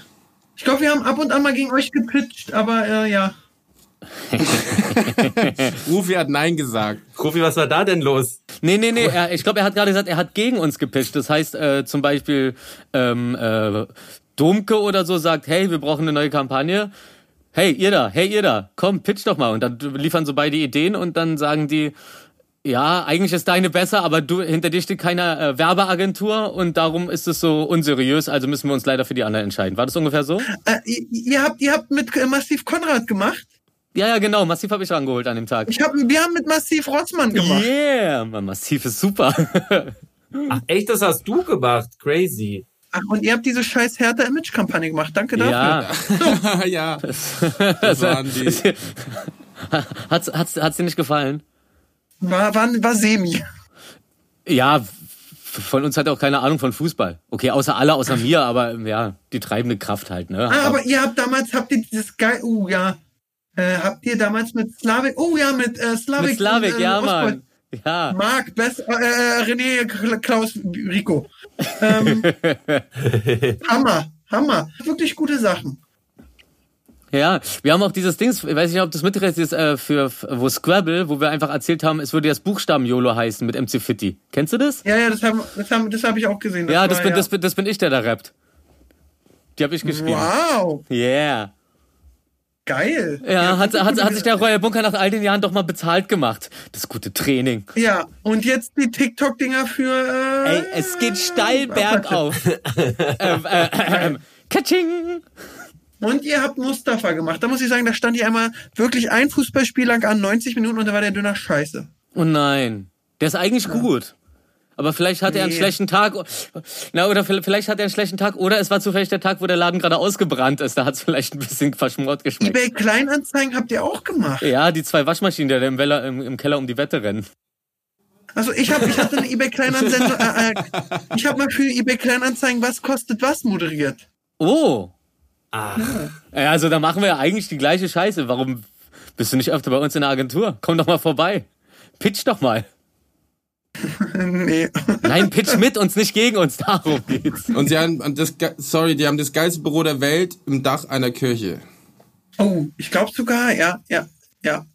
Ich glaube, wir haben ab und an mal gegen euch gepitcht, aber äh, ja. (laughs) Rufi hat Nein gesagt. Rufi, was war da denn los? Nee, nee, nee. Er, ich glaube, er hat gerade gesagt, er hat gegen uns gepitcht. Das heißt, äh, zum Beispiel ähm, äh, Domke oder so sagt, hey, wir brauchen eine neue Kampagne. Hey, ihr da, hey, ihr da, komm, pitch doch mal. Und dann liefern so beide Ideen und dann sagen die, ja, eigentlich ist deine besser, aber du hinter dir steht keine äh, Werbeagentur und darum ist es so unseriös, also müssen wir uns leider für die anderen entscheiden. War das ungefähr so? Äh, ihr, ihr habt, ihr habt mit äh, Massiv Konrad gemacht. Ja, ja, genau. Massiv habe ich rangeholt an dem Tag. Ich hab, wir haben mit Massiv Rossmann gemacht. Yeah, Mann, Massiv ist super. (laughs) Ach, echt, das hast du gemacht? Crazy. Ach, und ihr habt diese scheiß Hertha-Image-Kampagne gemacht. Danke dafür. (laughs) Ja. ja, (laughs) das waren die. hat's, hat's, hat's dir nicht gefallen? War, war, war semi. Ja, von uns hat er auch keine Ahnung von Fußball. Okay, außer alle, außer mir, aber ja, die treibende Kraft halt, ne? Ah, aber ihr habt damals, habt ihr dieses geil, oh ja, äh, habt ihr damals mit Slavik, oh ja, mit äh, Slavik. Mit Slavik, und, äh, ja, Mann. Ja. Marc, Best, äh, äh, René, Kla- Klaus, Rico. Ähm, (laughs) Hammer, Hammer. Wirklich gute Sachen. Ja, wir haben auch dieses Ding, ich weiß nicht, ob es mitgekriegt hast, äh, für, wo Scrabble, wo wir einfach erzählt haben, es würde jetzt Buchstaben YOLO heißen mit MC Fitti. Kennst du das? Ja, ja, das haben, das haben, das habe ich auch gesehen. ja, das war, bin, das, bin, das bin ich, der da rappt. Die habe ich geschrieben. Wow, Yeah. geil. Ja, hat, hat, hat sich der Royal Bunker nach all den Jahren doch mal bezahlt gemacht. Das gute Training. Ja, und jetzt die TikTok-Dinger für. Äh, Ey, es geht steil bergauf. (laughs) ähm, äh, ähm, Katsching! Und ihr habt Mustafa gemacht. Da muss ich sagen, da stand ihr einmal wirklich ein Fußballspiel lang an, 90 Minuten, und da war der Döner scheiße. Oh nein. Der ist eigentlich gut. Aber vielleicht hat er einen Nee. schlechten Tag. Na, oder vielleicht hat er einen schlechten Tag. Oder es war zufällig der Tag, wo der Laden gerade ausgebrannt ist. Da hat es vielleicht ein bisschen verschmort geschmeckt. eBay Kleinanzeigen habt ihr auch gemacht. Ja, die zwei Waschmaschinen, die da im, Weller, im, im Keller um die Wette rennen. Also ich habe ich hatte eine eBay Kleinanzeigen, äh, äh, ich habe mal für eBay Kleinanzeigen was kostet was moderiert. Oh. Ach, Ja, also da machen wir ja eigentlich die gleiche Scheiße. Warum bist du nicht öfter bei uns in der Agentur? Komm doch mal vorbei. Pitch doch mal. (laughs) nee. Nein, pitch mit uns, nicht gegen uns. Darum geht's. Und sie haben das, sorry, die haben das geilste Büro der Welt im Dach einer Kirche. Oh, ich glaube sogar, ja, ja, ja.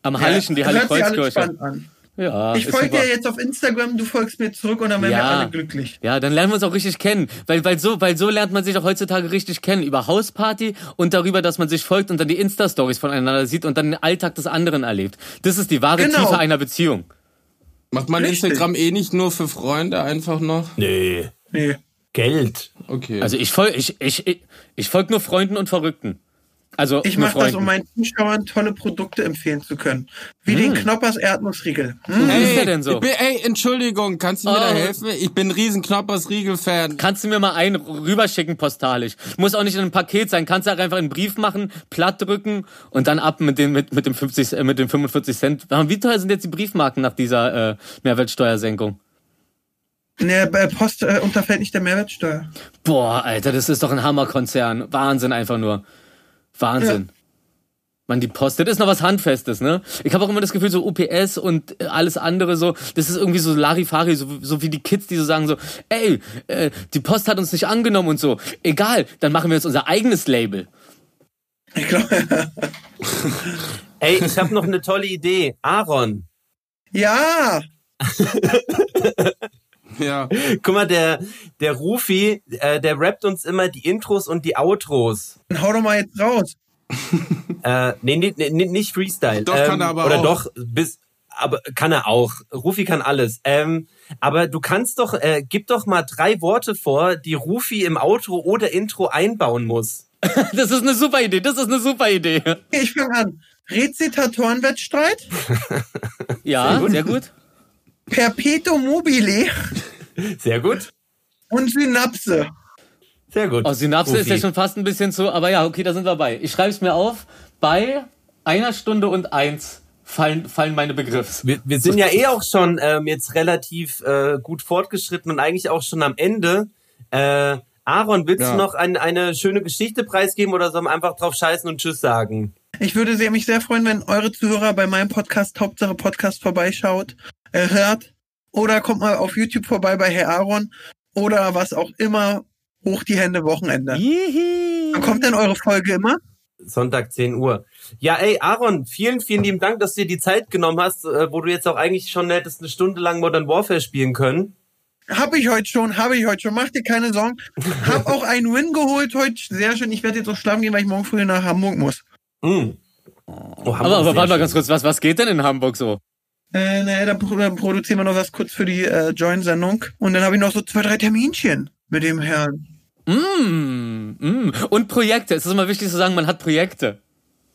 Am Hallischen, die Ja, Halle sich alles Kreuzkirche. Ja, Ich folge dir jetzt auf Instagram, du folgst mir zurück und dann werden wir alle glücklich. Ja, dann lernen wir uns auch richtig kennen. Weil, weil, so, weil so lernt man sich auch heutzutage richtig kennen. Über Hausparty und darüber, dass man sich folgt und dann die Insta-Stories voneinander sieht und dann den Alltag des anderen erlebt. Das ist die wahre Genau. Tiefe einer Beziehung. Macht man Richtig. Instagram eh nicht nur für Freunde einfach noch? nee. Nee. Geld. Okay. Also ich folge ich, ich, ich, ich folg nur Freunden und Verrückten. Also Ich mache das, um meinen Zuschauern tolle Produkte empfehlen zu können. Wie Hm. den Knoppers Erdnussriegel. Hm? Wie ist der denn so? Bin, ey, Entschuldigung, kannst du mir da Oh. helfen? Ich bin ein riesen Knoppers Riegel-Fan. Kannst du mir mal einen rüberschicken postalisch? Muss auch nicht in einem Paket sein. Kannst du auch einfach einen Brief machen, platt drücken und dann ab mit dem mit, mit dem 50 äh, mit dem 45 Cent. Wie teuer sind jetzt die Briefmarken nach dieser äh, Mehrwertsteuersenkung? Der äh, Post äh, unterfällt nicht der Mehrwertsteuer. Boah, Alter, das ist doch ein Hammerkonzern. Wahnsinn einfach nur. Wahnsinn. Man, die Post, das ist noch was Handfestes, ne? Ich habe auch immer das Gefühl, so UPS und äh, alles andere so, das ist irgendwie so Larifari, so, so wie die Kids, die so sagen so, ey, äh, die Post hat uns nicht angenommen und so. Egal, dann machen wir jetzt unser eigenes Label. Ich glaube, (laughs) Ey, ich habe noch eine tolle Idee. Aaron. ja. (laughs) Ja. (laughs) Guck mal, der, der Rufi, äh, der rappt uns immer die Intros und die Outros. Dann hau doch mal jetzt raus. (laughs) Äh, nee, nee, nee, nicht Freestyle. Doch, kann er aber Oder auch. doch, bis, aber kann er auch. Rufi kann alles. Ähm, aber du kannst doch, äh, gib doch mal drei Worte vor, die Rufi im Outro oder Intro einbauen muss. (laughs) Das ist eine super Idee, das ist eine super Idee. Ich fange an. Rezitatorenwettstreit, Ja, Sehr sehr gut. Perpetuum mobile Sehr gut. und Synapse. Sehr gut. Oh, Synapse ist ja schon fast ein bisschen zu, aber ja, okay, da sind wir bei. Ich schreibe es mir auf. Bei einer Stunde und eins fallen, fallen meine Begriffe. Wir, wir sind ja eh auch schon ähm, jetzt relativ äh, gut fortgeschritten und eigentlich auch schon am Ende. Äh, Aaron, willst Ja. du noch ein, eine schöne Geschichte preisgeben oder sollen wir einfach drauf scheißen und Tschüss sagen? Ich würde sehr, mich sehr freuen, wenn eure Zuhörer bei meinem Podcast Hauptsache Podcast vorbeischaut, äh, hört oder kommt mal auf YouTube vorbei bei Herr Aaron oder was auch immer. Hoch die Hände Wochenende. Jihi. Wann kommt denn eure Folge immer? Sonntag 10 Uhr. Ja, ey, Aaron, vielen, vielen lieben Dank, dass du dir die Zeit genommen hast, äh, wo du jetzt auch eigentlich schon hättest eine Stunde lang Modern Warfare spielen können. Hab ich heute schon, habe ich heute schon. Mach dir keine Sorgen. Hab auch einen Win geholt heute. Sehr schön. Ich werde jetzt auch schlafen gehen, weil ich morgen früh nach Hamburg muss. Mm. Oh, Aber, Hamburg aber sehr warte mal ganz kurz, was, was geht denn in Hamburg so? Äh, naja, da, pro- da produzieren wir noch was kurz für die äh, Join-Sendung. Und dann habe ich noch so zwei, drei Terminchen mit dem Herrn. Mm, mm. Und Projekte. Es ist immer wichtig zu sagen, man hat Projekte.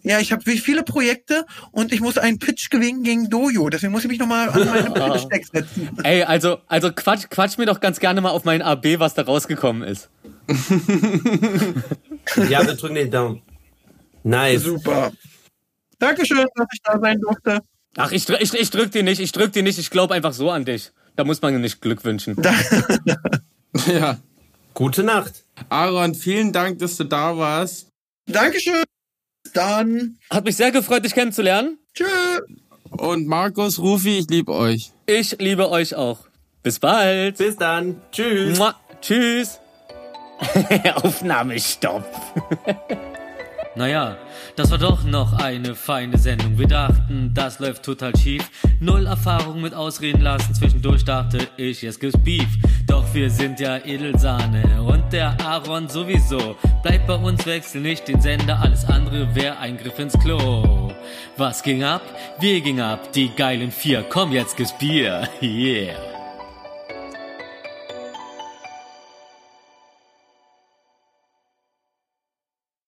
Ja, ich habe viele Projekte und ich muss einen Pitch gewinnen gegen Dojo. Deswegen muss ich mich nochmal an meine (laughs) Pitch-Deck setzen. Ey, also, also quatsch, quatsch mir doch ganz gerne mal auf meinen AB, was da rausgekommen ist. (laughs) ja, wir drücken den Daumen. Nice. Super. Dankeschön, dass ich da sein durfte. Ach, ich, ich, ich drück dir nicht, ich drück dir nicht, ich glaube einfach so an dich. Da muss man nicht Glück wünschen. (laughs) ja. Gute Nacht. Aaron, vielen Dank, dass du da warst. Dankeschön. Dann. Hat mich sehr gefreut, dich kennenzulernen. Tschö. Und Markus, Rufi, ich liebe euch. Ich liebe euch auch. Bis bald. Bis dann. Tschüss. Mua. Tschüss. (laughs) Aufnahmestopp. (laughs) Naja, das war doch noch eine feine Sendung. Wir dachten, das läuft total schief. Null Erfahrung mit Ausreden lassen. Zwischendurch dachte ich, jetzt gibt's Beef. Doch wir sind ja Edelsahne und der Aaron sowieso. Bleibt bei uns, wechsel nicht den Sender. Alles andere wäre ein Griff ins Klo. Was ging ab? Wir gingen ab. Die geilen vier. Komm, jetzt gibt's Bier. (laughs) Yeah.